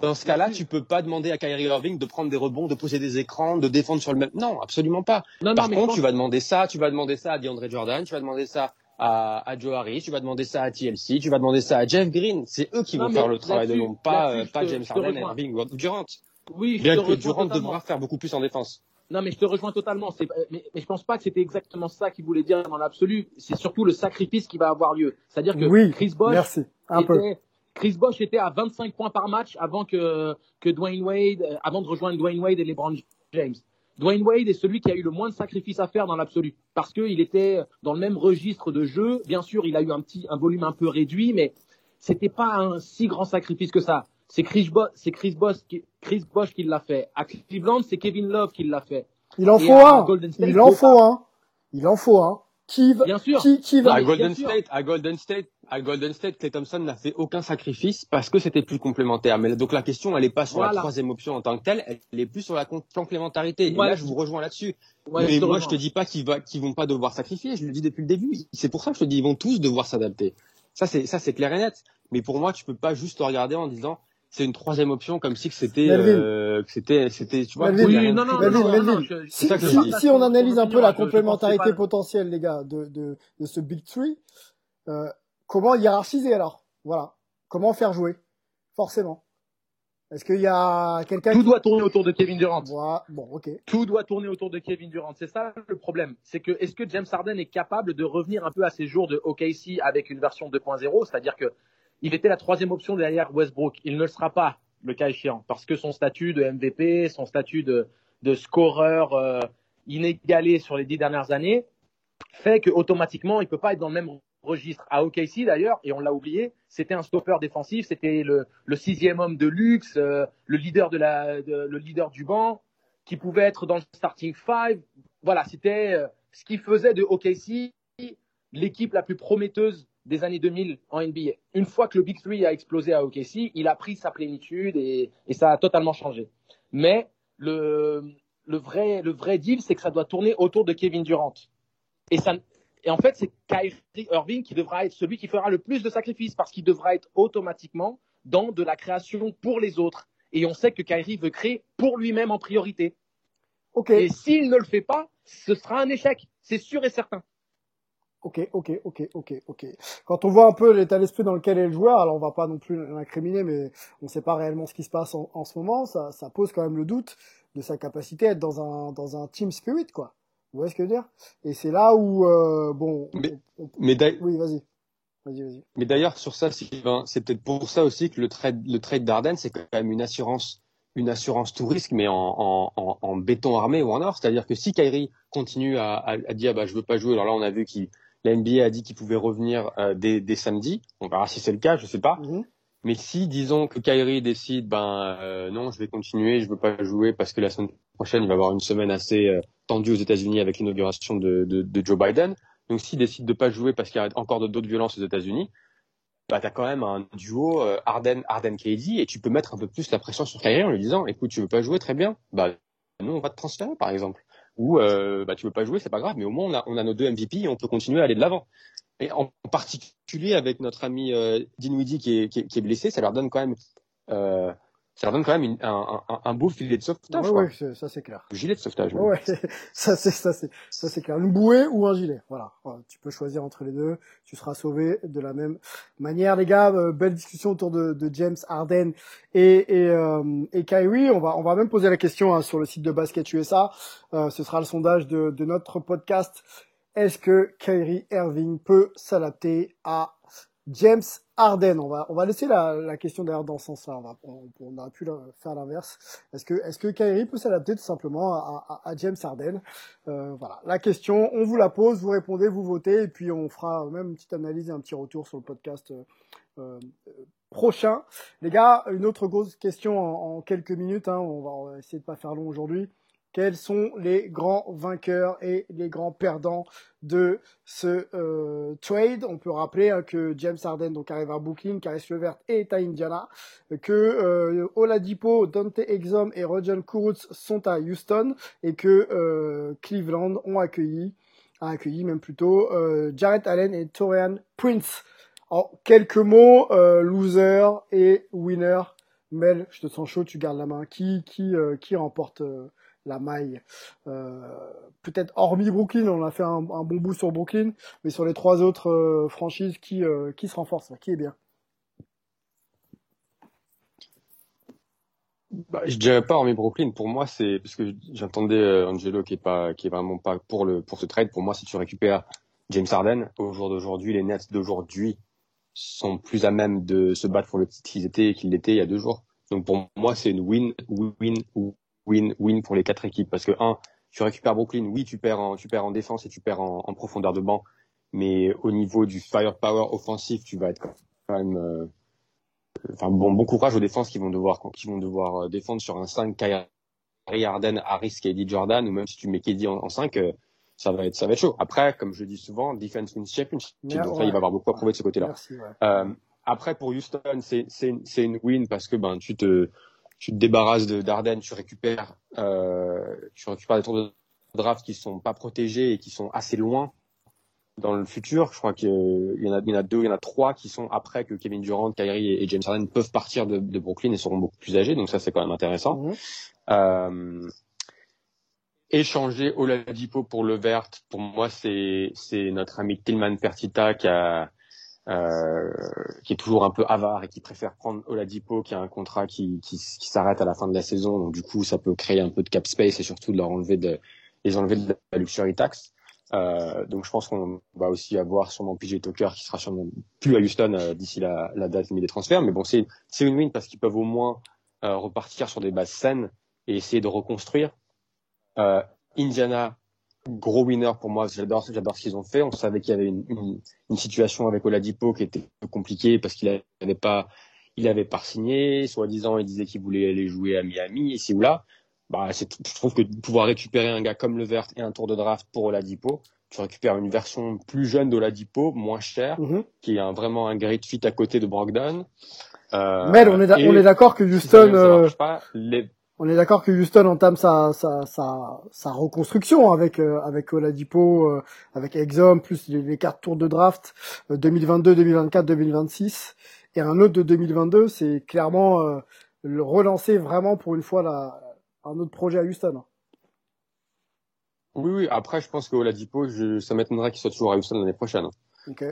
Dans ce cas-là, tu peux pas demander à Kyrie Irving de prendre des rebonds, de poser des écrans, de défendre sur le même. Non, absolument pas. Par contre, tu vas demander ça, tu vas demander ça à DeAndre Jordan, tu vas demander ça à, à, Joe Harris, tu vas demander ça à TLC, tu vas demander ça à Jeff Green. C'est eux qui vont faire le travail de l'ombre, pas, euh, pas James Harden, Irving ou Durant. Oui, Bien que Durant devra faire beaucoup plus en défense. Non, mais je te rejoins totalement. Mais, mais, je pense pas que c'était exactement ça qu'il voulait dire dans l'absolu. C'est surtout le sacrifice qui va avoir lieu. C'est-à-dire que Chris Bosh était, Chris Bosh était à 25 points par match avant que, que Dwayne Wade, euh, avant de rejoindre Dwayne Wade et LeBron James. Dwayne Wade est celui qui a eu le moins de sacrifices à faire dans l'absolu parce qu'il était dans le même registre de jeu. Bien sûr, il a eu un petit, un volume un peu réduit, mais c'était pas un si grand sacrifice que ça. C'est Chris, Bo c'est Chris, Bosh qui, Chris Bosh qui l'a fait. À Cleveland, c'est Kevin Love qui l'a fait. Il en faut un. il en faut un. Il en faut un. Qui va, bien sûr. Qui, qui va, à Golden State, à Golden State, à Golden State, Clay Thompson n'a fait aucun sacrifice parce que c'était plus complémentaire. Mais donc la question, elle n'est pas sur la troisième option en tant que telle, elle est plus sur la complémentarité. Et là, je vous rejoins là-dessus. mais moi, je te dis pas qu'ils va, vont pas devoir sacrifier. Je le dis depuis le début. C'est pour ça que je te dis, ils vont tous devoir s'adapter. Ça, c'est, ça, c'est clair et net. Mais pour moi, tu peux pas juste regarder en disant, c'est une troisième option comme si c'était euh, c'était c'était tu vois oui, non, non, non, si, si, si, on analyse un peu la complémentarité potentielle les gars de, de, de ce big three euh, comment hiérarchiser alors? Voilà comment faire jouer forcément est-ce qu'il y a quelqu'un Tout doit tourner autour de Kevin Durant. Bon, ok. Tout doit tourner autour de Kevin Durant. C'est ça le problème. C'est que est-ce que James Harden est capable de revenir un peu à ses jours de OKC avec une version 2.0, c'est-à-dire que il était la troisième option derrière Westbrook. Il ne le sera pas, le cas échéant, parce que son statut de MVP, son statut de, de scoreur euh, inégalé sur les dix dernières années, fait qu'automatiquement, il peut pas être dans le même registre. À OKC d'ailleurs, et on l'a oublié, c'était un stopper défensif, c'était le, sixième homme de luxe, euh, le leader de la, le leader du banc, qui pouvait être dans le starting five. Voilà, c'était euh, ce qui faisait de OKC l'équipe la plus prometteuse des années 2000 en NBA. Une fois que le Big Three a explosé à OKC, il a pris sa plénitude et, et ça a totalement changé. Mais le, le, vrai, le vrai deal, c'est que ça doit tourner autour de Kevin Durant. Et, ça, et en fait, c'est Kyrie Irving qui devra être celui qui fera le plus de sacrifices parce qu'il devra être automatiquement dans de la création pour les autres. Et on sait que Kyrie veut créer pour lui-même en priorité. Okay. Et s'il ne le fait pas, ce sera un échec. C'est sûr et certain. Ok, ok, ok, ok, ok. Quand on voit un peu l'état d'esprit dans lequel est le joueur, alors on va pas non plus l'incriminer, mais on ne sait pas réellement ce qui se passe en, ce moment, ça, ça, pose quand même le doute de sa capacité à être dans un, dans un team spirit, quoi. Vous voyez ce que je veux dire? Et c'est là où, euh, bon... Mais, mais oui, vas-y. Vas-y, vas-y. Mais d'ailleurs, sur ça, c'est peut-être pour ça aussi que le trade, le trade d'Arden, c'est quand même une assurance une assurance tout risque, mais en, en, en, en béton armé ou en or. C'est-à-dire que si Kyrie continue à, à, à dire bah, je veux pas jouer, alors là on a vu qu'il la NBA a dit qu'il pouvait revenir euh, dès, dès, samedi. On verra si c'est le cas, je sais pas. Mhm. Mais si, disons que Kyrie décide, ben euh, non, je vais continuer, je veux pas jouer parce que la semaine prochaine, il va avoir une semaine assez tendue aux États-Unis avec l'inauguration de, Joe Biden. Donc s'il décide de pas jouer parce qu'il y a encore d'autres violences aux États-Unis, bah t'as quand même un duo euh, Arden Arden et tu peux mettre un peu plus la pression sur Kyrie en lui disant, écoute, tu veux pas jouer, très bien, bah nous on va te transférer par exemple ou euh, bah, tu veux pas jouer, c'est pas grave, mais au moins on a, nos deux MVP et on peut continuer à aller de l'avant. Et en particulier avec notre ami euh, Dinwiddie qui est blessé, ça leur donne quand même euh, ça leur donne quand même un, un, un, beau filet de sauvetage. Oui, ouais, ça c'est clair. gilet de sauvetage. Ouais, ça c'est ça c'est ça c'est clair. Une bouée ou un gilet. Voilà. Tu peux choisir entre les deux. Tu seras sauvé de la même manière, les gars. Euh, belle discussion autour de, de James Harden et et, euh, et Kyrie. On va on va même poser la question hein, sur le site de Basket USA. Euh, ce sera le sondage de, de notre podcast. Est-ce que Kyrie Irving peut s'adapter à James Harden, on va on va laisser la, question d'ailleurs dans ce sens-là. On, on, on aurait pu faire l'inverse. Est-ce que est-ce que Kyrie peut s'adapter tout simplement à, James Harden? Euh, Voilà, la question, on vous la pose, vous répondez, vous votez, et puis on fera même une petite analyse et un petit retour sur le podcast euh, euh prochain. Les gars, une autre grosse question en, en quelques minutes. Hein, on, va, on va essayer de pas faire long aujourd'hui quels sont les grands vainqueurs et les grands perdants de ce euh, trade? On peut rappeler hein, que James Harden donc arrive à Brooklyn, Caris Levert est à Indiana, que euh, Oladipo, Dante Exum et Roger Kurucs sont à Houston et que euh, Cleveland ont accueilli, a accueilli même plutôt euh, Jarrett Allen et Torian Prince. En quelques mots, euh, loser et winner. Mel, je te sens chaud, tu gardes la main. Qui qui qui remporte la maille. Euh, peut-être hormis Brooklyn, on a fait un, bon bout sur Brooklyn, mais sur les trois autres euh, franchises, qui, euh, qui se renforce, qui est bien? Bah, je dirais pas hormis Brooklyn. Pour moi, c'est parce que j'entendais Angelo qui est pas, qui est vraiment pas pour le pour ce trade. Pour moi, si tu récupères James Harden au jour d'aujourd'hui, les Nets d'aujourd'hui sont plus à même de se battre pour le titre qu'ils étaient qu'ils l'étaient il y a deux jours. Donc pour moi, c'est une win, win, win-win pour les quatre équipes. Parce que, un, tu récupères Brooklyn, oui, tu perds en, tu perds en défense et tu perds en, en profondeur de banc. Mais au niveau du firepower offensif, tu vas être quand même, euh, enfin, bon, bon courage aux défenses qui vont devoir, qui vont devoir euh, défendre sur un 5 Kyrie Harden, Harris, KD Jordan, ou même si tu mets KD en, en 5, euh, ça va être, ça va être chaud. Après, comme je dis souvent, defense wins championship. donc là, il va avoir beaucoup à prouver de ce côté-là. Euh, après, pour Houston, c'est, c'est, c'est une win parce que, ben, tu te, tu te débarrasses de Darden, tu récupères, euh, tu récupères des tours de draft qui sont pas protégés et qui sont assez loin dans le futur. Je crois qu'il y en a, il y en a deux, il y en a trois qui sont après que Kevin Durant, Kyrie et, James Harden peuvent partir de, de, Brooklyn et seront beaucoup plus âgés. Donc ça, c'est quand même intéressant. Mmh. Euh, échanger Oladipo pour le vert, pour moi, c'est c'est notre ami Tillman Fertitta qui a euh, qui est toujours un peu avare et qui préfère prendre Oladipo qui a un contrat qui, qui, qui s'arrête à la fin de la saison. Donc du coup, ça peut créer un peu de cap space et surtout de leur enlever de les enlever de la luxury tax. Euh, donc je pense qu'on va aussi avoir sûrement PJ Tucker qui sera sûrement plus à Houston euh, d'ici la, la date limite des transferts. Mais bon, c'est une win parce qu'ils peuvent au moins euh, repartir sur des bases saines et essayer de reconstruire. Indiana gros winner pour moi. J'adore, j'adore ce qu'ils ont fait. On savait qu'il y avait une, une, une, situation avec Oladipo qui était compliquée parce qu'il avait pas, il avait pas signé. Soi-disant, il disait qu'il voulait aller jouer à Miami ici ou là. Bah, c'est, je trouve que pouvoir récupérer un gars comme Levert et un tour de draft pour Oladipo, tu récupères une version plus jeune d'Oladipo, moins chère, mm-hmm. qui est un, vraiment un great fit à côté de Brogdon. Euh, Mais on est, on est d'accord que Houston, euh, pas, les, on est d'accord que Houston entame sa, reconstruction avec euh, Oladipo, euh, avec Exum, plus les, les quatre tours de draft 2022, 2024, 2026 et un autre de 2022. C'est clairement euh, le relancer vraiment pour une fois un autre projet à Houston. Oui, oui. Après, je pense que Oladipo, je, ça m'étonnerait qu'il soit toujours à Houston l'année prochaine.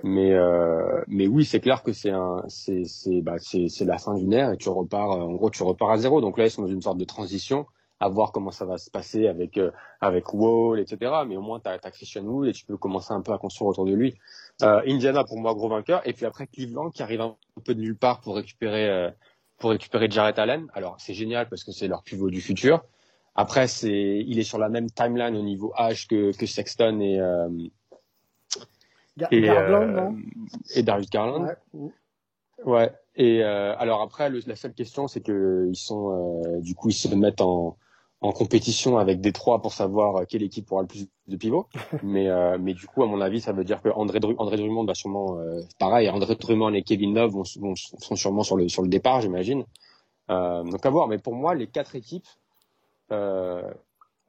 Mais euh, mais oui, c'est clair que c'est un c'est c'est bah c'est c'est la fin d'une ère et tu repars en gros tu repars à zéro. Donc là ils sont dans une sorte de transition à voir comment ça va se passer avec euh, avec Wall etc. Mais au moins t'as as Christian Wood et tu peux commencer un peu à construire autour de lui. Euh, Indiana pour moi gros vainqueur et puis après Cleveland qui arrive un peu de nulle part pour récupérer euh, pour récupérer Jarrett Allen. Alors c'est génial parce que c'est leur pivot du futur. Après c'est il est sur la même timeline au niveau âge que que Sexton et euh, et, Garland, euh, et Darius Garland. Ouais. ouais. Et euh, alors après, le, la seule question, c'est que ils sont euh, du coup ils se mettent en, en compétition avec Détroit pour savoir quelle équipe aura le plus de pivots. mais euh, mais du coup, à mon avis, ça veut dire que André, Dru André Drummond va sûrement euh, pareil. André Drummond et Kevin Love vont, vont, sont sûrement sur le sur le départ, j'imagine. Euh, donc à voir. Mais pour moi, les quatre équipes euh,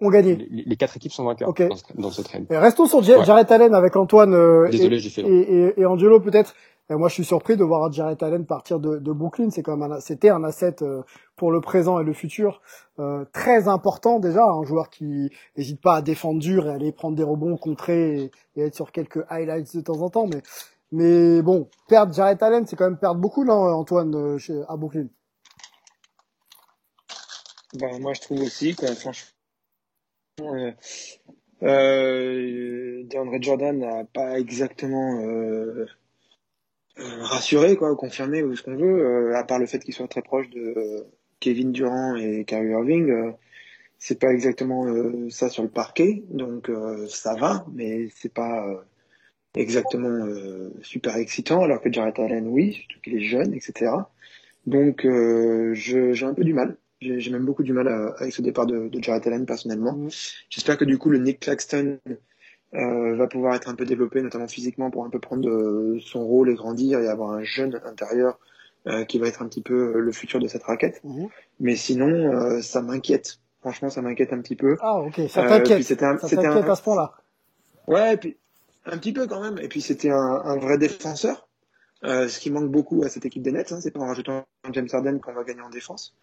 ont gagné. Les, quatre équipes sont vainqueurs dans, ce, dans, ce restons sur Jared Allen avec Antoine euh, Désolé, et, et, et, Angelo peut-être. Moi, je suis surpris de voir Jared Allen partir de, de Brooklyn. C'est comme c'était un asset euh, pour le présent et le futur euh, très important déjà. Un joueur qui n'hésite pas à défendre dur et aller prendre des rebonds, contrer et, être sur quelques highlights de temps en temps. Mais, mais bon, perdre Jared Allen, c'est quand même perdre beaucoup, non, Antoine, euh, chez, à Brooklyn? Ben, moi, je trouve aussi que franchement, euh, euh, DeAndre Jordan n'a pas exactement euh, euh, rassuré, quoi, confirmé ou ce qu'on veut, à part le fait qu'il soit très proche de Kevin Durant et Kyrie Irving. c'est pas exactement ça sur le parquet, donc ça va, mais c'est pas exactement super excitant, alors que Jared Allen, oui, surtout qu'il est jeune, etc. Donc j'ai un peu du mal. J'ai même beaucoup du mal avec ce départ de, de Jared Allen personnellement. Mmh. J'espère que du coup le Nick Claxton euh, va pouvoir être un peu développé, notamment physiquement, pour un peu prendre euh, son rôle et grandir et avoir un jeune intérieur euh, qui va être un petit peu le futur de cette raquette. Mhm. Mais sinon, ça m'inquiète. Franchement, ça m'inquiète un petit peu. Ah, ok, ça t'inquiète. C'était un, ça t'inquiète à ce point-là. Ouais, et puis un petit peu quand même. Et puis c'était un, un vrai défenseur. Euh, ce qui manque beaucoup à cette équipe des Nets, hein, c'est pas en rajoutant James Harden qu'on va gagner en défense.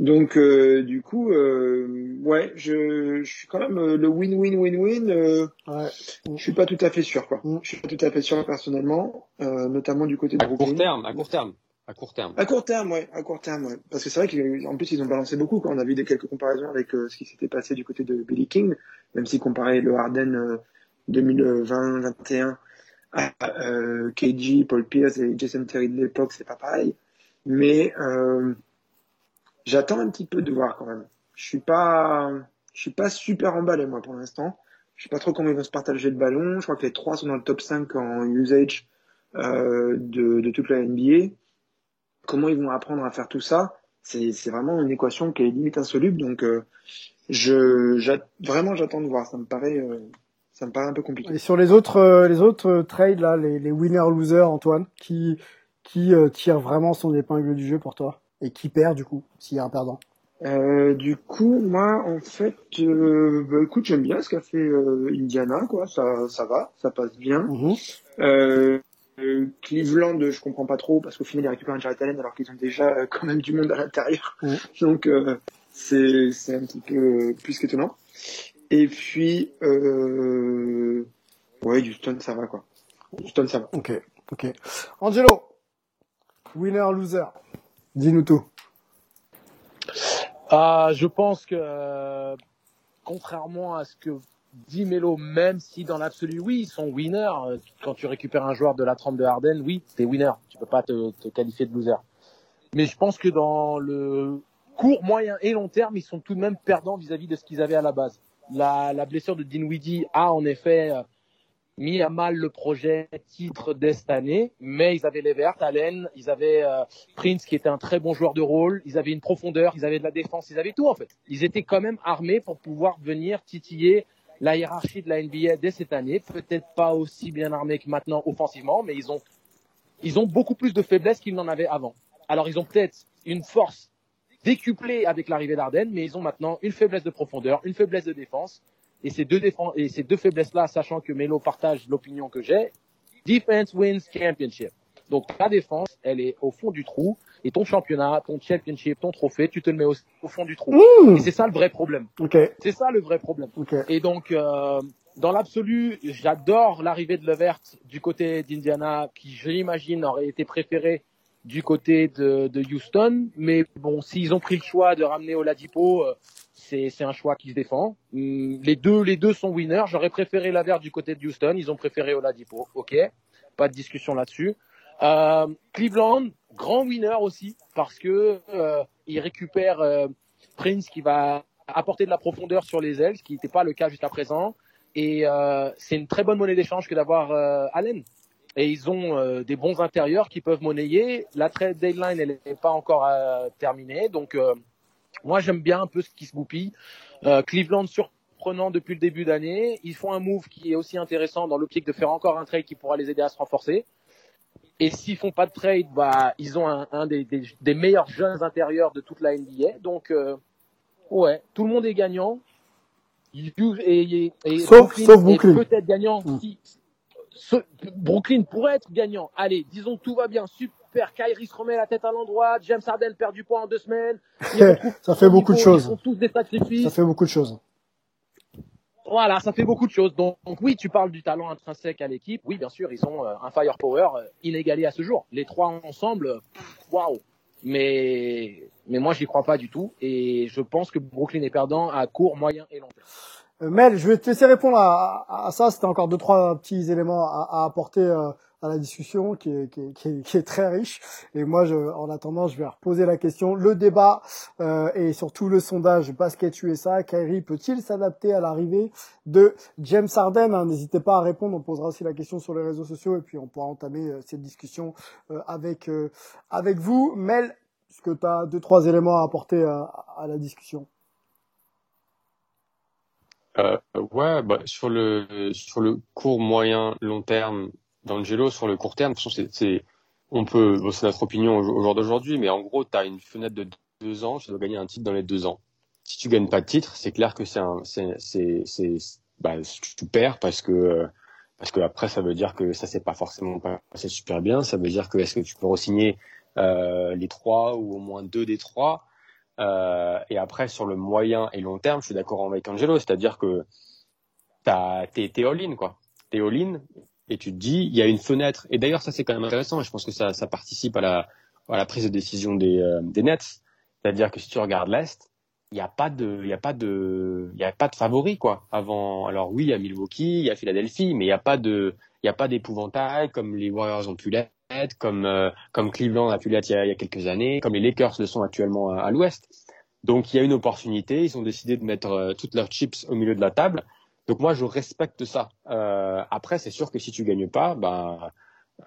Donc euh, du coup, euh, ouais, je, je, suis quand même euh, le win-win-win-win. Euh, ouais. Je suis pas tout à fait sûr, quoi. Mm. Je suis pas tout à fait sûr personnellement, notamment du côté de à court terme, à court terme. À court terme. À court terme, ouais, à court terme, ouais. Parce que c'est vrai qu'en plus ils ont balancé beaucoup quand on a vu des quelques comparaisons avec ce qui s'était passé du côté de Billy King, même si comparer le Harden 2020-21 ah, euh, KG, Paul Pierce et Jason Terry de l'époque, c'est pas pareil. Mais euh, j'attends un petit peu de voir quand même. Je suis pas, je suis pas super emballé moi pour l'instant. Je sais pas trop comment ils vont se partager le ballon. Je crois que les trois sont dans le top 5 en usage euh, de, de toute la NBA. Comment ils vont apprendre à faire tout ça? C'est vraiment une équation qui est limite insoluble. Donc euh, je, vraiment j'attends de voir. Ça me paraît euh, ça me paraît un peu compliqué. Et sur les autres, euh, les autres euh, trades là, les, les winners-losers, Antoine, qui qui euh, tire vraiment son épingle du jeu pour toi et qui perd du coup s'il y a un perdant. Euh, du coup, moi, en fait, bah, écoute, j'aime bien ce qu'a fait Indiana, quoi. Ça, ça va, ça passe bien. Mhm. Cleveland, je comprends pas trop parce qu'au final, ils récupèrent un Jared Allen alors qu'ils ont déjà quand même du monde à l'intérieur. Mhm. Donc, c'est un petit peu plus qu'étonnant. Et puis, euh... ouais, Houston, ça va, quoi. Houston, ça va. Ok, ok. Angelo, winner, loser. Dis-nous tout. Ah, je pense que, contrairement à ce que dit Melo, même si dans l'absolu, oui, ils sont winners, quand tu récupères un joueur de la trempe de Harden, oui, t'es winner. Tu peux pas te, te qualifier de loser. Mais je pense que dans le court, moyen et long terme, ils sont tout de même perdants vis-à-vis -vis de ce qu'ils avaient à la base la, blessure de Dinwiddie a en effet euh, mis à mal le projet titre dès cette année, mais ils avaient les Verts, Allen, ils avaient euh, Prince qui était un très bon joueur de rôle, ils avaient une profondeur, ils avaient de la défense, ils avaient tout en fait. Ils étaient quand même armés pour pouvoir venir titiller la hiérarchie de la NBA dès cette année, peut-être pas aussi bien armés que maintenant offensivement, mais ils ont ils ont beaucoup plus de faiblesses qu'ils n'en avaient avant. Alors ils ont peut-être une force décuplé avec l'arrivée d'Arden, mais ils ont maintenant une faiblesse de profondeur, une faiblesse de défense. Et ces deux, défense, et ces deux faiblesses-là, sachant que Melo partage l'opinion que j'ai, defense wins championship. Donc la défense, elle est au fond du trou, et ton championnat, ton championship, ton trophée, tu te le mets au, fond du trou. Mmh. Et c'est ça le vrai problème. Okay. C'est ça le vrai problème. Et donc, euh, dans l'absolu, j'adore l'arrivée de Levert du côté d'Indiana, qui, je l'imagine, aurait été préféré du côté de, Houston. Mais bon, s'ils ont pris le choix de ramener Oladipo, euh, c'est, c'est un choix qui se défend. Hum, les deux, les deux sont winners. J'aurais préféré la verte du côté de Houston. Ils ont préféré Oladipo. Ok, pas de discussion là-dessus. Euh, Cleveland, grand winner aussi parce que euh, il récupère Prince qui va apporter de la profondeur sur les ailes, ce qui n'était pas le cas jusqu'à présent. Et c'est une très bonne monnaie d'échange que d'avoir Allen et ils ont euh, des bons intérieurs qui peuvent monnayer. La trade deadline, elle n'est pas encore euh, terminée, donc euh, moi j'aime bien un peu ce qui se goupille. Cleveland surprenant depuis le début d'année. Ils font un move qui est aussi intéressant dans l'optique de faire encore un trade qui pourra les aider à se renforcer. Et s'ils font pas de trade, bah ils ont un, un des, des, des, meilleurs jeunes intérieurs de toute la NBA. Donc ouais, tout le monde est gagnant. Et, et, et sauf, sauf Brooklyn. peut-être gagnant mm. si, Brooklyn pourrait être gagnant. Allez, disons que tout va bien, super. Kyrie se remet la tête à l'endroit. James Harden perd du poids en deux semaines. ça fait beaucoup de choses. Ils sont tous des sacrifices. Ça fait beaucoup de choses. Voilà, ça fait beaucoup de choses. Donc, oui, tu parles du talent intrinsèque à l'équipe. Oui, bien sûr, ils ont euh, un firepower euh, inégalé à ce jour. Les trois ensemble, waouh. Mais, mais moi, j'y crois pas du tout. Et je pense que Brooklyn est perdant à court, moyen et long terme. Euh, Mel, je vais te laisser répondre à, à ça. C'était encore deux, trois petits éléments à, à apporter à la discussion qui est, qui, est, qui, est, qui est, très riche. Et moi, je, en attendant, je vais reposer la question. Le débat euh, et surtout le sondage Basket USA, Kyrie peut-il s'adapter à l'arrivée de James Harden hein, N'hésitez pas à répondre. On posera aussi la question sur les réseaux sociaux et puis on pourra entamer euh, cette discussion euh, avec euh, avec vous. Mel, est-ce que tu as deux trois éléments à apporter à, à la discussion? Euh, ouais, bah, sur le sur le court, moyen, long terme, D'Angelo sur le court terme, de toute façon, c'est, on peut, c'est notre opinion au, jour d'aujourd'hui, mais en gros, tu as une fenêtre de deux ans, tu dois gagner un titre dans les deux ans. Si tu gagnes pas de titre, c'est clair que c'est un, c'est, c'est, c'est, bah, tu perds parce que, parce que après, ça veut dire que ça s'est pas forcément passé super bien. Ça veut dire que est-ce que tu peux re-signer euh, les trois ou au moins deux des trois? Euh, et après, sur le moyen et long terme, je suis d'accord avec Angelo, c'est-à-dire que t'es, all-in, quoi. T'es all-in, et tu te dis, il y a une fenêtre. Et d'ailleurs, ça c'est quand même intéressant. Je pense que ça, ça participe à la, à la prise de décision des, euh, des Nets. C'est-à-dire que si tu regardes l'est, il n'y a pas de, il a pas de, il a pas de favori quoi. Avant, alors oui, il y a Milwaukee, il y a Philadelphie, mais il n'y a pas de, il y a pas d'épouvantail comme les Warriors ont pu l'être, comme euh, comme Cleveland a pu l'être il, y a quelques années, comme les Lakers le sont actuellement à, l'ouest. Donc il y a une opportunité. Ils ont décidé de mettre euh, toutes leurs chips au milieu de la table. Donc moi, je respecte ça. Euh, après, c'est sûr que si tu gagnes pas, euh,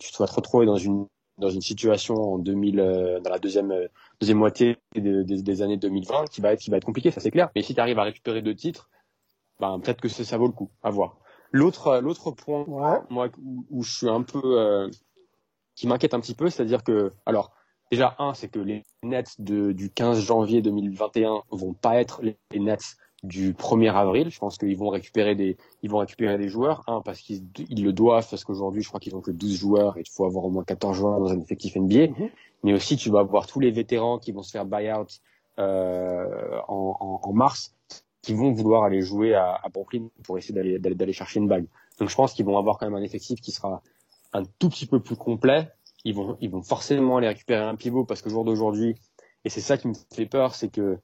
tu vas te retrouver dans une dans une situation en 2000, euh, dans la deuxième deuxième moitié des, des, années 2020 qui va être qui va être compliqué, ça c'est clair. Mais si tu arrives à récupérer deux titres, ben peut-être que ça, ça vaut le coup. À voir. L'autre l'autre point, moi où, je suis un peu euh, qui m'inquiète un petit peu, c'est-à-dire que alors déjà un, c'est que les Nets de, du 15 janvier 2021 vont pas être les Nets du 1er avril. Je pense qu'ils vont récupérer des, ils vont récupérer des joueurs. Un, parce qu'ils ils le doivent, parce qu'aujourd'hui, je crois qu'ils ont que 12 joueurs et il faut avoir au moins 14 joueurs dans un effectif NBA. Mhm. Mais aussi, tu vas avoir tous les vétérans qui vont se faire buy-out euh, en, en, en, mars, qui vont vouloir aller jouer à, à Brooklyn pour essayer d'aller, d'aller chercher une bague. Donc, je pense qu'ils vont avoir quand même un effectif qui sera un tout petit peu plus complet. Ils vont, ils vont forcément aller récupérer un pivot parce que jour d'aujourd'hui, et c'est ça qui me fait peur, c'est que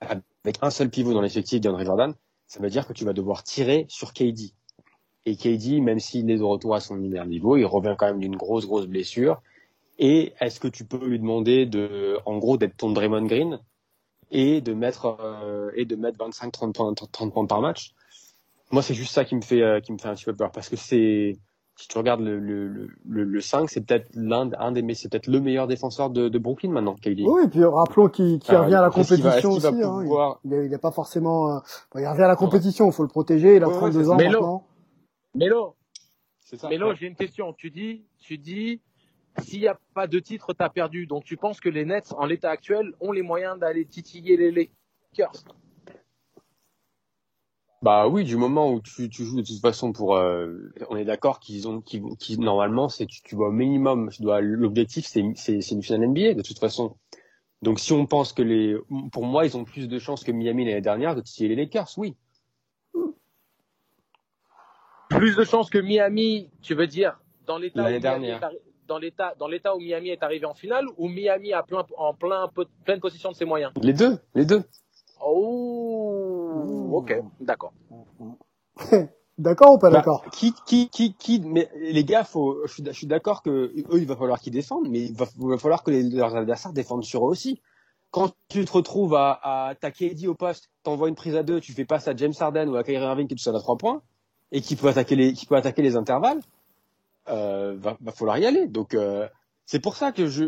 avec un seul pivot dans l'effectif d'Andre Jordan, ça veut dire que tu vas devoir tirer sur KD. Et KD, même s'il est de retour à son meilleur niveau, il revient quand même d'une grosse, grosse blessure. Et est-ce que tu peux lui demander de, en gros, d'être ton Draymond Green et de mettre euh, et de mettre 25-30 points, 30 points par match? Moi, c'est juste ça qui me fait euh, qui me fait un petit peu peur parce que c'est si tu regardes le, le, le, le 5, c'est peut-être l'un un des c'est peut-être le meilleur défenseur de, de Brooklyn maintenant, KD. Oui, et puis rappelons qu'il revient à la compétition aussi. Hein, il, n'est pas forcément. Euh, il revient à la compétition, il faut le protéger. Il a 32 ans maintenant. Mélo, Mélo, j'ai une question. Tu dis, tu dis, s'il n'y a pas de titre, tu as perdu. Donc tu penses que les Nets, en l'état actuel, ont les moyens d'aller titiller les Lakers? Bah oui, du moment où tu, tu joues de toute façon pour, euh, on est d'accord qu'ils ont, qu'ils, normalement c'est tu, tu au minimum, tu dois l'objectif c'est c'est une finale NBA de toute façon. Donc si on pense que les, pour moi ils ont plus de chances que Miami l'année dernière de titiller les Lakers, oui. Plus de chances que Miami, tu veux dire dans l'état l'année dernière. Dans l'état, dans l'état où Miami est arrivé en finale, ou Miami a plein, en plein, pleine possession de ses moyens? Les deux, les deux. Oh, ok, d'accord. d'accord ou pas bah, d'accord Qui, qui, qui, qui Mais les gars, faut, je suis, je suis d'accord que eux, il va falloir qu'ils défendent, mais il va, falloir que les, leurs adversaires défendent sur eux aussi. Quand tu te retrouves à, à KD au poste, t'envoies une prise à deux, tu fais passer à James Harden ou à Kyrie Irving qui est tout seul à trois points et qui peut attaquer les, qui peut attaquer les intervalles, euh, va, va falloir y aller. Donc euh, c'est pour ça que je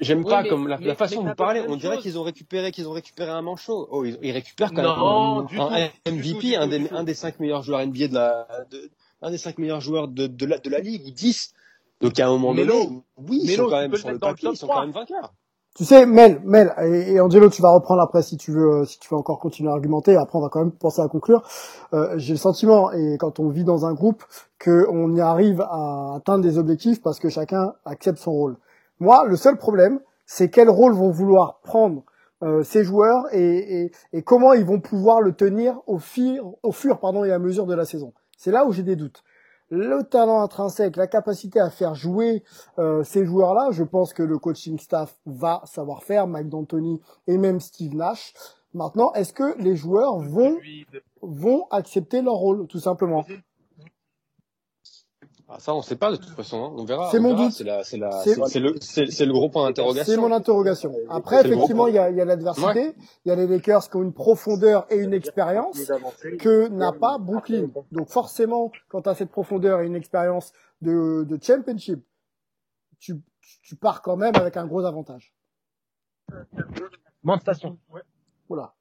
j'aime pas comme la, façon dont vous parlez. On dirait qu'ils ont récupéré qu'ils ont récupéré un manchot. Oh, ils, récupèrent quand même un, MVP, un, des, un des cinq meilleurs joueurs NBA de la, de, un des cinq meilleurs joueurs de, de la de la ligue ou 10. Donc à un moment donné, oui, ils sont quand même sur le papier, ils sont quand même vainqueurs. Tu sais, Mel, Mel, et, Angelo, tu vas reprendre après si tu veux, euh, si tu veux encore continuer à argumenter. Après, on va quand même penser à conclure. Euh, J'ai le sentiment, et quand on vit dans un groupe, qu'on y arrive à atteindre des objectifs parce que chacun accepte son rôle. Moi, le seul problème, c'est quel rôle vont vouloir prendre euh, ces joueurs et, et, et, comment ils vont pouvoir le tenir au, fur, au fur pardon, et à mesure de la saison. C'est là où j'ai des doutes le talent intrinsèque, la capacité à faire jouer euh, ces joueurs-là, je pense que le coaching staff va savoir faire, Mike D'Antoni et même Steve Nash. Maintenant, est-ce que les joueurs vont vont accepter leur rôle, tout simplement? Ah, ça, on sait pas de toute façon. Hein. On verra. C'est mon doute. C'est la, c'est la, c'est le, c'est le gros point d'interrogation. C'est mon interrogation. Après, effectivement, il y a, il y a l'adversité. Il y a les Lakers qui ont une profondeur et une expérience que n'a pas Brooklyn. Donc forcément, quand tu as cette profondeur et une expérience de, de championship, tu, tu pars quand même avec un gros avantage. Montation. Ouais. Voilà.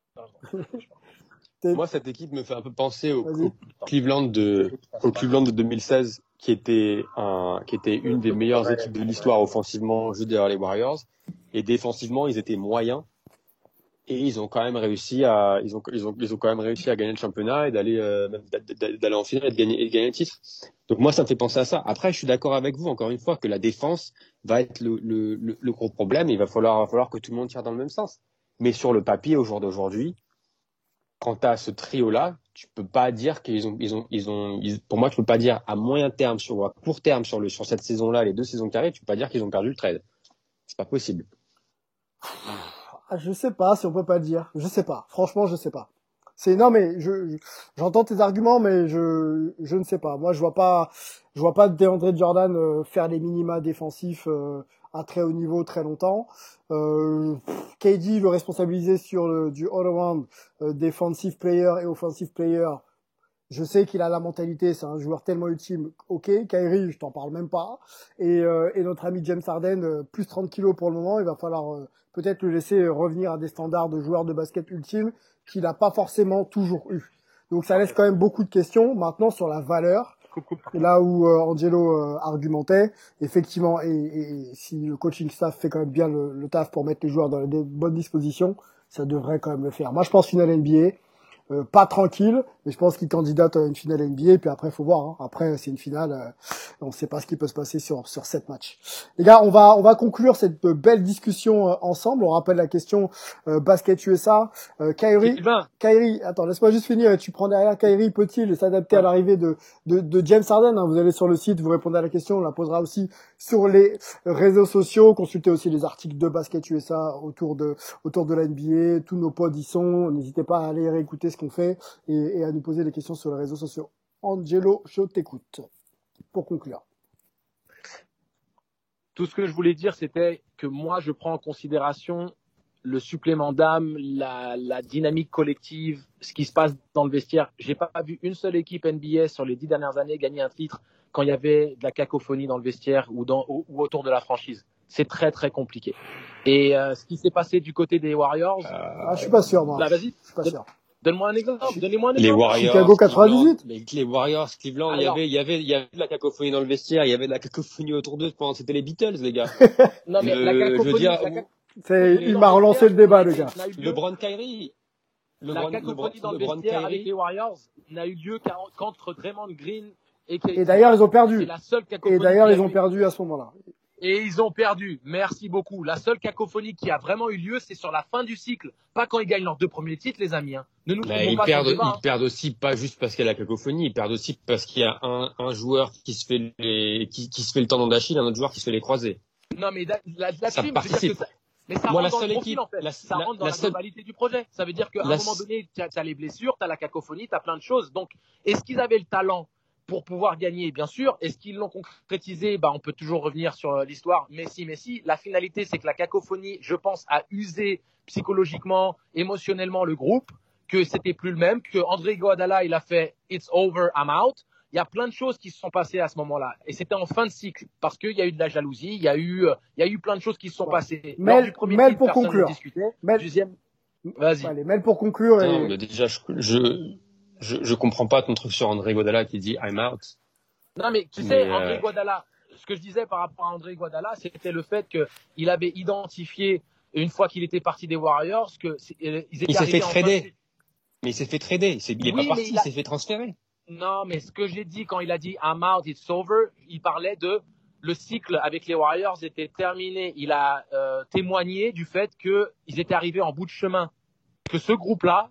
Moi, cette équipe me fait un peu penser au, Cleveland de, au Cleveland de 2016 qui était un, qui était une des meilleures équipes de l'histoire offensivement, juste derrière les Warriors. Et défensivement, ils étaient moyens. Et ils ont quand même réussi à, ils ont, ils ont, ils ont quand même réussi à gagner le championnat et d'aller, euh, d'aller en finale et de gagner, et de gagner le titre. Donc moi, ça me fait penser à ça. Après, je suis d'accord avec vous, encore une fois, que la défense va être le, le, le, gros problème. Et il va falloir, va falloir que tout le monde tire dans le même sens. Mais sur le papier, au jour d'aujourd'hui, quand tu as ce trio-là, tu peux pas dire qu'ils ont, ils ont, ils pour moi, tu peux pas dire à moyen terme sur à court terme sur cette saison-là, les deux saisons carrées, tu peux pas dire qu'ils ont perdu le trade. C'est pas possible. Ah, je sais pas si on peut pas le dire. Je sais pas. Franchement, je sais pas. C'est non mais je j'entends tes arguments mais je je ne sais pas. Moi je vois pas je vois pas DeAndre Jordan euh, faire les minima défensifs euh, à très haut niveau très longtemps. Euh, KD le responsabiliser sur le, du all-around euh, defensive player et offensive player. Je sais qu'il a la mentalité, c'est un joueur tellement ultime. Ok, Kyrie, je t'en parle même pas. Et, euh, et notre ami James Harden, euh, plus 30 kilos pour le moment, il va falloir euh, peut-être le laisser revenir à des standards de joueur de basket ultime qu'il n'a pas forcément toujours eu. Donc ça laisse quand même beaucoup de questions. Maintenant sur la valeur, là où euh, Angelo euh, argumentait, effectivement, et, si le coaching staff fait quand même bien le, le taf pour mettre les joueurs dans les bonnes dispositions, ça devrait quand même le faire. Moi, je pense finale NBA, euh, pas tranquille, mais je pense qu'il candidate à une finale NBA. Puis après, faut voir. Hein. Après, c'est une finale. Euh, on ne sait pas ce qui peut se passer sur sur sept matchs. Les gars, on va on va conclure cette belle discussion euh, ensemble. On rappelle la question basket USA. Kyrie, Kyrie, attends, laisse-moi juste finir. Tu prends derrière Kyrie, peut-il s'adapter à l'arrivée de, de, de James Harden hein? Vous allez sur le site, vous répondez à la question. On la posera aussi sur les réseaux sociaux. Consultez aussi les articles de basket USA autour de autour de la NBA. Tous nos pods y sont. N'hésitez pas à aller réécouter ce qu'on fait et, à nous poser des questions sur les réseaux sociaux. Angelo, je t'écoute pour conclure. Tout ce que je voulais dire, c'était que moi, je prends en considération le supplément d'âme, la, dynamique collective, ce qui se passe dans le vestiaire. J'ai pas vu une seule équipe NBA sur les dix dernières années gagner un titre quand il y avait de la cacophonie dans le vestiaire ou, dans, ou, autour de la franchise. C'est très très compliqué. Et euh, ce qui s'est passé du côté des Warriors, euh, ah, je suis pas sûr moi. vas-y. Je suis pas sûr. Donne-moi un exemple. Donnez-moi un exemple. Les Warriors. Chicago 98. Les, les Warriors, Cleveland, il y avait, il y avait, il y avait de la cacophonie dans le vestiaire, il y avait de la cacophonie autour d'eux pendant, c'était les Beatles, les gars. non, mais la cacophonie, dire, c'est, il m'a relancé le débat, le gars. Le Bron Kyrie. Le la cacophonie dans le vestiaire avec les Warriors n'a eu lieu qu'entre Draymond Green et Et d'ailleurs, ils ont perdu. Et d'ailleurs, ils ont perdu à ce moment-là. Et ils ont perdu. Merci beaucoup. La seule cacophonie qui a vraiment eu lieu, c'est sur la fin du cycle. Pas quand ils gagnent leurs deux premiers titres, les amis. Hein. Ne nous ils, perdent, ils hein. perdent aussi pas juste parce qu'il y a la cacophonie, ils perdent aussi parce qu'il y a un, un, joueur qui se fait les, qui, qui se fait le tendon d'Achille, un autre joueur qui se fait les croisés. Non mais la, la, la ça participe. Ça, mais ça Moi, rentre la dans équipe, en fait. la, ça rentre dans la, globalité du projet. Ça veut dire qu'à un moment donné, tu as, as, les blessures, tu as la cacophonie, tu as plein de choses. Donc, est-ce qu'ils avaient le talent pour pouvoir gagner, bien sûr. Est-ce qu'ils l'ont concrétisé? Bah, On peut toujours revenir sur euh, l'histoire. Messi, Messi. La finalité, c'est que la cacophonie, je pense, a usé psychologiquement, émotionnellement le groupe, que c'était plus le même, que André Guadala, il a fait It's over, I'm out. Il y a plein de choses qui se sont passées à ce moment-là. Et c'était en fin de cycle, parce qu'il y a eu de la jalousie, il y a eu, euh, il y a eu plein de choses qui se sont passées. Mais, mais pour conclure. Mel, Deuxième. Vas-y. Allez, mais pour conclure. Non, déjà, je je, je comprends pas ton truc sur André Guadala qui dit I'm out. Non, mais tu sais, euh, André Guadala, ce que je disais par rapport à André Guadala, c'était le fait qu'il avait identifié une fois qu'il était parti des Warriors que ils étaient il s'est fait trader. Mais il s'est fait trader. Il est, pas parti, il, s'est fait transférer. Non, mais ce que j'ai dit quand il a dit I'm out, it's over, il parlait de le cycle avec les Warriors était terminé. Il a euh, témoigné du fait qu'ils étaient arrivés en bout de chemin, que ce groupe-là,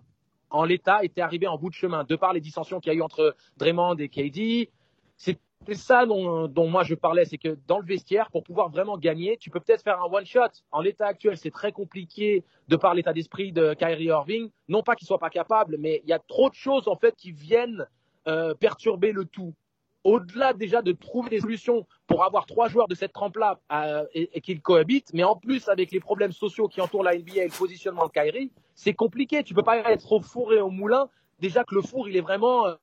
en l'état, était arrivé en bout de chemin, de par les dissensions qu'il y a eu entre Draymond et KD. C'est ça dont, moi je parlais, c'est que dans le vestiaire, pour pouvoir vraiment gagner, tu peux peut-être faire un one shot. En l'état actuel, c'est très compliqué de par l'état d'esprit de Kyrie Irving. Non pas qu'il soit pas capable, mais il y a trop de choses en fait qui viennent euh, perturber le tout au-delà déjà de trouver des solutions pour avoir trois joueurs de cette trempe-là euh, et, qu'ils cohabitent, mais en plus avec les problèmes sociaux qui entourent la NBA et le positionnement de Kyrie, c'est compliqué. Tu peux pas être au four et au moulin. Déjà que le four, il est vraiment euh,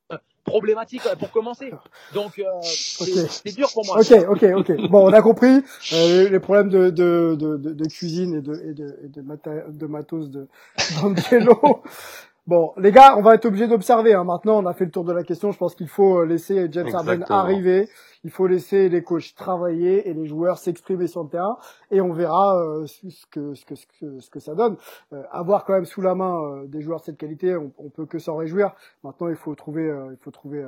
problématique euh, pour commencer. Donc c'est dur pour moi. Ok, ok, ok. Bon, on a compris les problèmes de, de, de, de, cuisine et de, et de, et de, de matos de d'Angelo. Bon, les gars, on va être obligé d'observer. Hein. Maintenant, on a fait le tour de la question. Je pense qu'il faut euh, laisser James Harden arriver. Il faut laisser les coachs travailler et les joueurs s'exprimer sur le terrain. Et on verra euh, ce, que, ce, que, ce, que, ce que ça donne. Euh, avoir quand même sous la main euh, des joueurs de cette qualité, on, on peut que s'en réjouir. Maintenant, il faut trouver, il faut trouver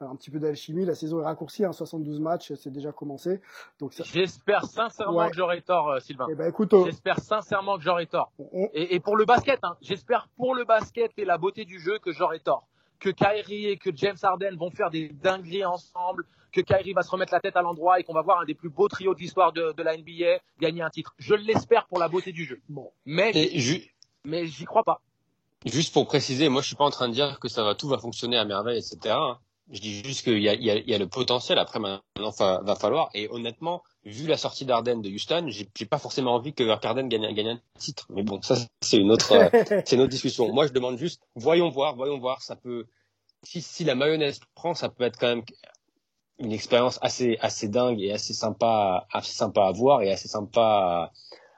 un petit peu d'alchimie. La saison est raccourcie, hein, 72 matchs, c'est déjà commencé. Donc j'espère sincèrement que j'aurai tort, Sylvain. Eh ben, écoute, j'espère sincèrement que j'aurai tort. Et, et, pour le basket, hein, j'espère pour le basket la beauté du jeu que j'aurai tort. Que Kyrie et que James Harden vont faire des dingueries ensemble, que Kyrie va se remettre la tête à l'endroit et qu'on va voir un des plus beaux trios de l'histoire de, de, la NBA gagner un titre. Je l'espère pour la beauté du jeu. Bon, mais mais j'y crois pas. Juste pour préciser, moi je suis pas en train de dire que ça va tout va fonctionner à merveille, etc. Je dis juste qu'il y a le potentiel. Après, maintenant, va, va falloir. Et honnêtement, vu la sortie d'Arden de Houston, j'ai pas forcément envie que Arden gagne, gagne un titre. Mais bon, ça c'est une autre, c'est une autre discussion. Moi, je demande juste, voyons voir, voyons voir. Ça peut, si, si la mayonnaise prend, ça peut être quand même une expérience assez assez dingue et assez sympa assez sympa à voir et assez sympa à,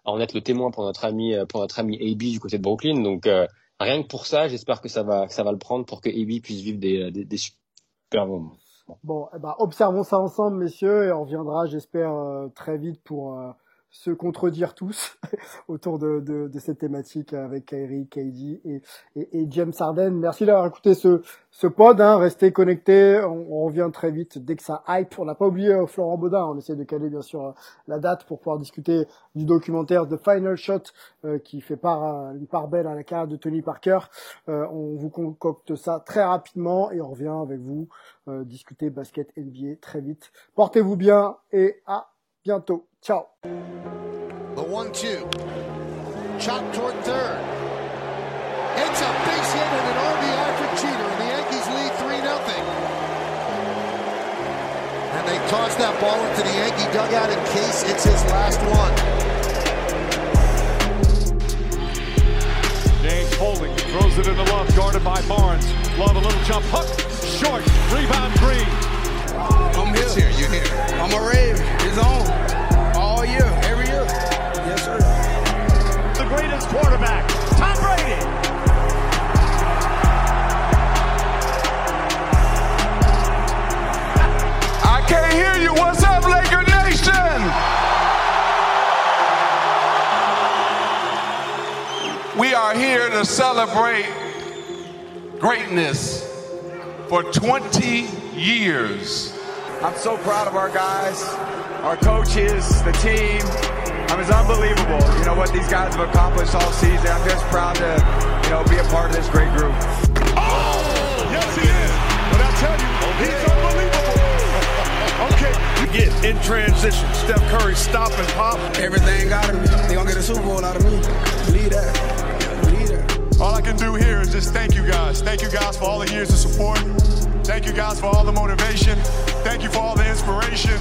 en être le témoin pour notre ami pour notre ami AB du côté de Brooklyn donc euh, rien que pour ça j'espère que ça va que ça va le prendre pour que AB puisse vivre des des, des super moments bon eh ben, observons ça ensemble messieurs et on reviendra j'espère euh, très vite pour euh, se contredire tous autour de, de, de, cette thématique avec Kyrie, KD et, et, et James Harden. Merci d'avoir écouté ce, ce pod. Hein. Restez connectés. On, on, revient très vite dès que ça hype. On n'a pas oublié euh, Florent Baudin. On essaie de caler bien sûr euh, la date pour pouvoir discuter du documentaire The Final Shot euh, qui fait part une part belle à la carrière de Tony Parker. on vous concocte ça très rapidement et on revient avec vous discuter basket NBA très vite. Portez-vous bien et à bientôt. Ciao. The one two. Chop toward third. It's a base hit and an RBI for Cheater, and the Yankees lead 3 0. And they toss that ball into the Yankee dugout in case it's his last one. James Foley throws it in the love, guarded by Barnes. Love a little jump hook, short, rebound Green. I'm here. here. You're here. I'm a rave. It's on all year, every year. Yes, sir. The greatest quarterback, Tom Brady. I can't hear you. What's up, Laker Nation? We are here to celebrate greatness for 20 years. I'm so proud of our guys our coaches, the team. I mean, it's unbelievable, you know, what these guys have accomplished all season. I'm just proud to, you know, be a part of this great group. Oh, yes, he is. But I tell you, he's unbelievable. okay. You get in transition. Steph Curry stop and pop. Everything got him. They gonna get a Super Bowl out of me. Believe that. Believe that. All I can do here is just thank you guys. Thank you guys for all the years of support. Thank you guys for all the motivation. Thank you for all the inspiration.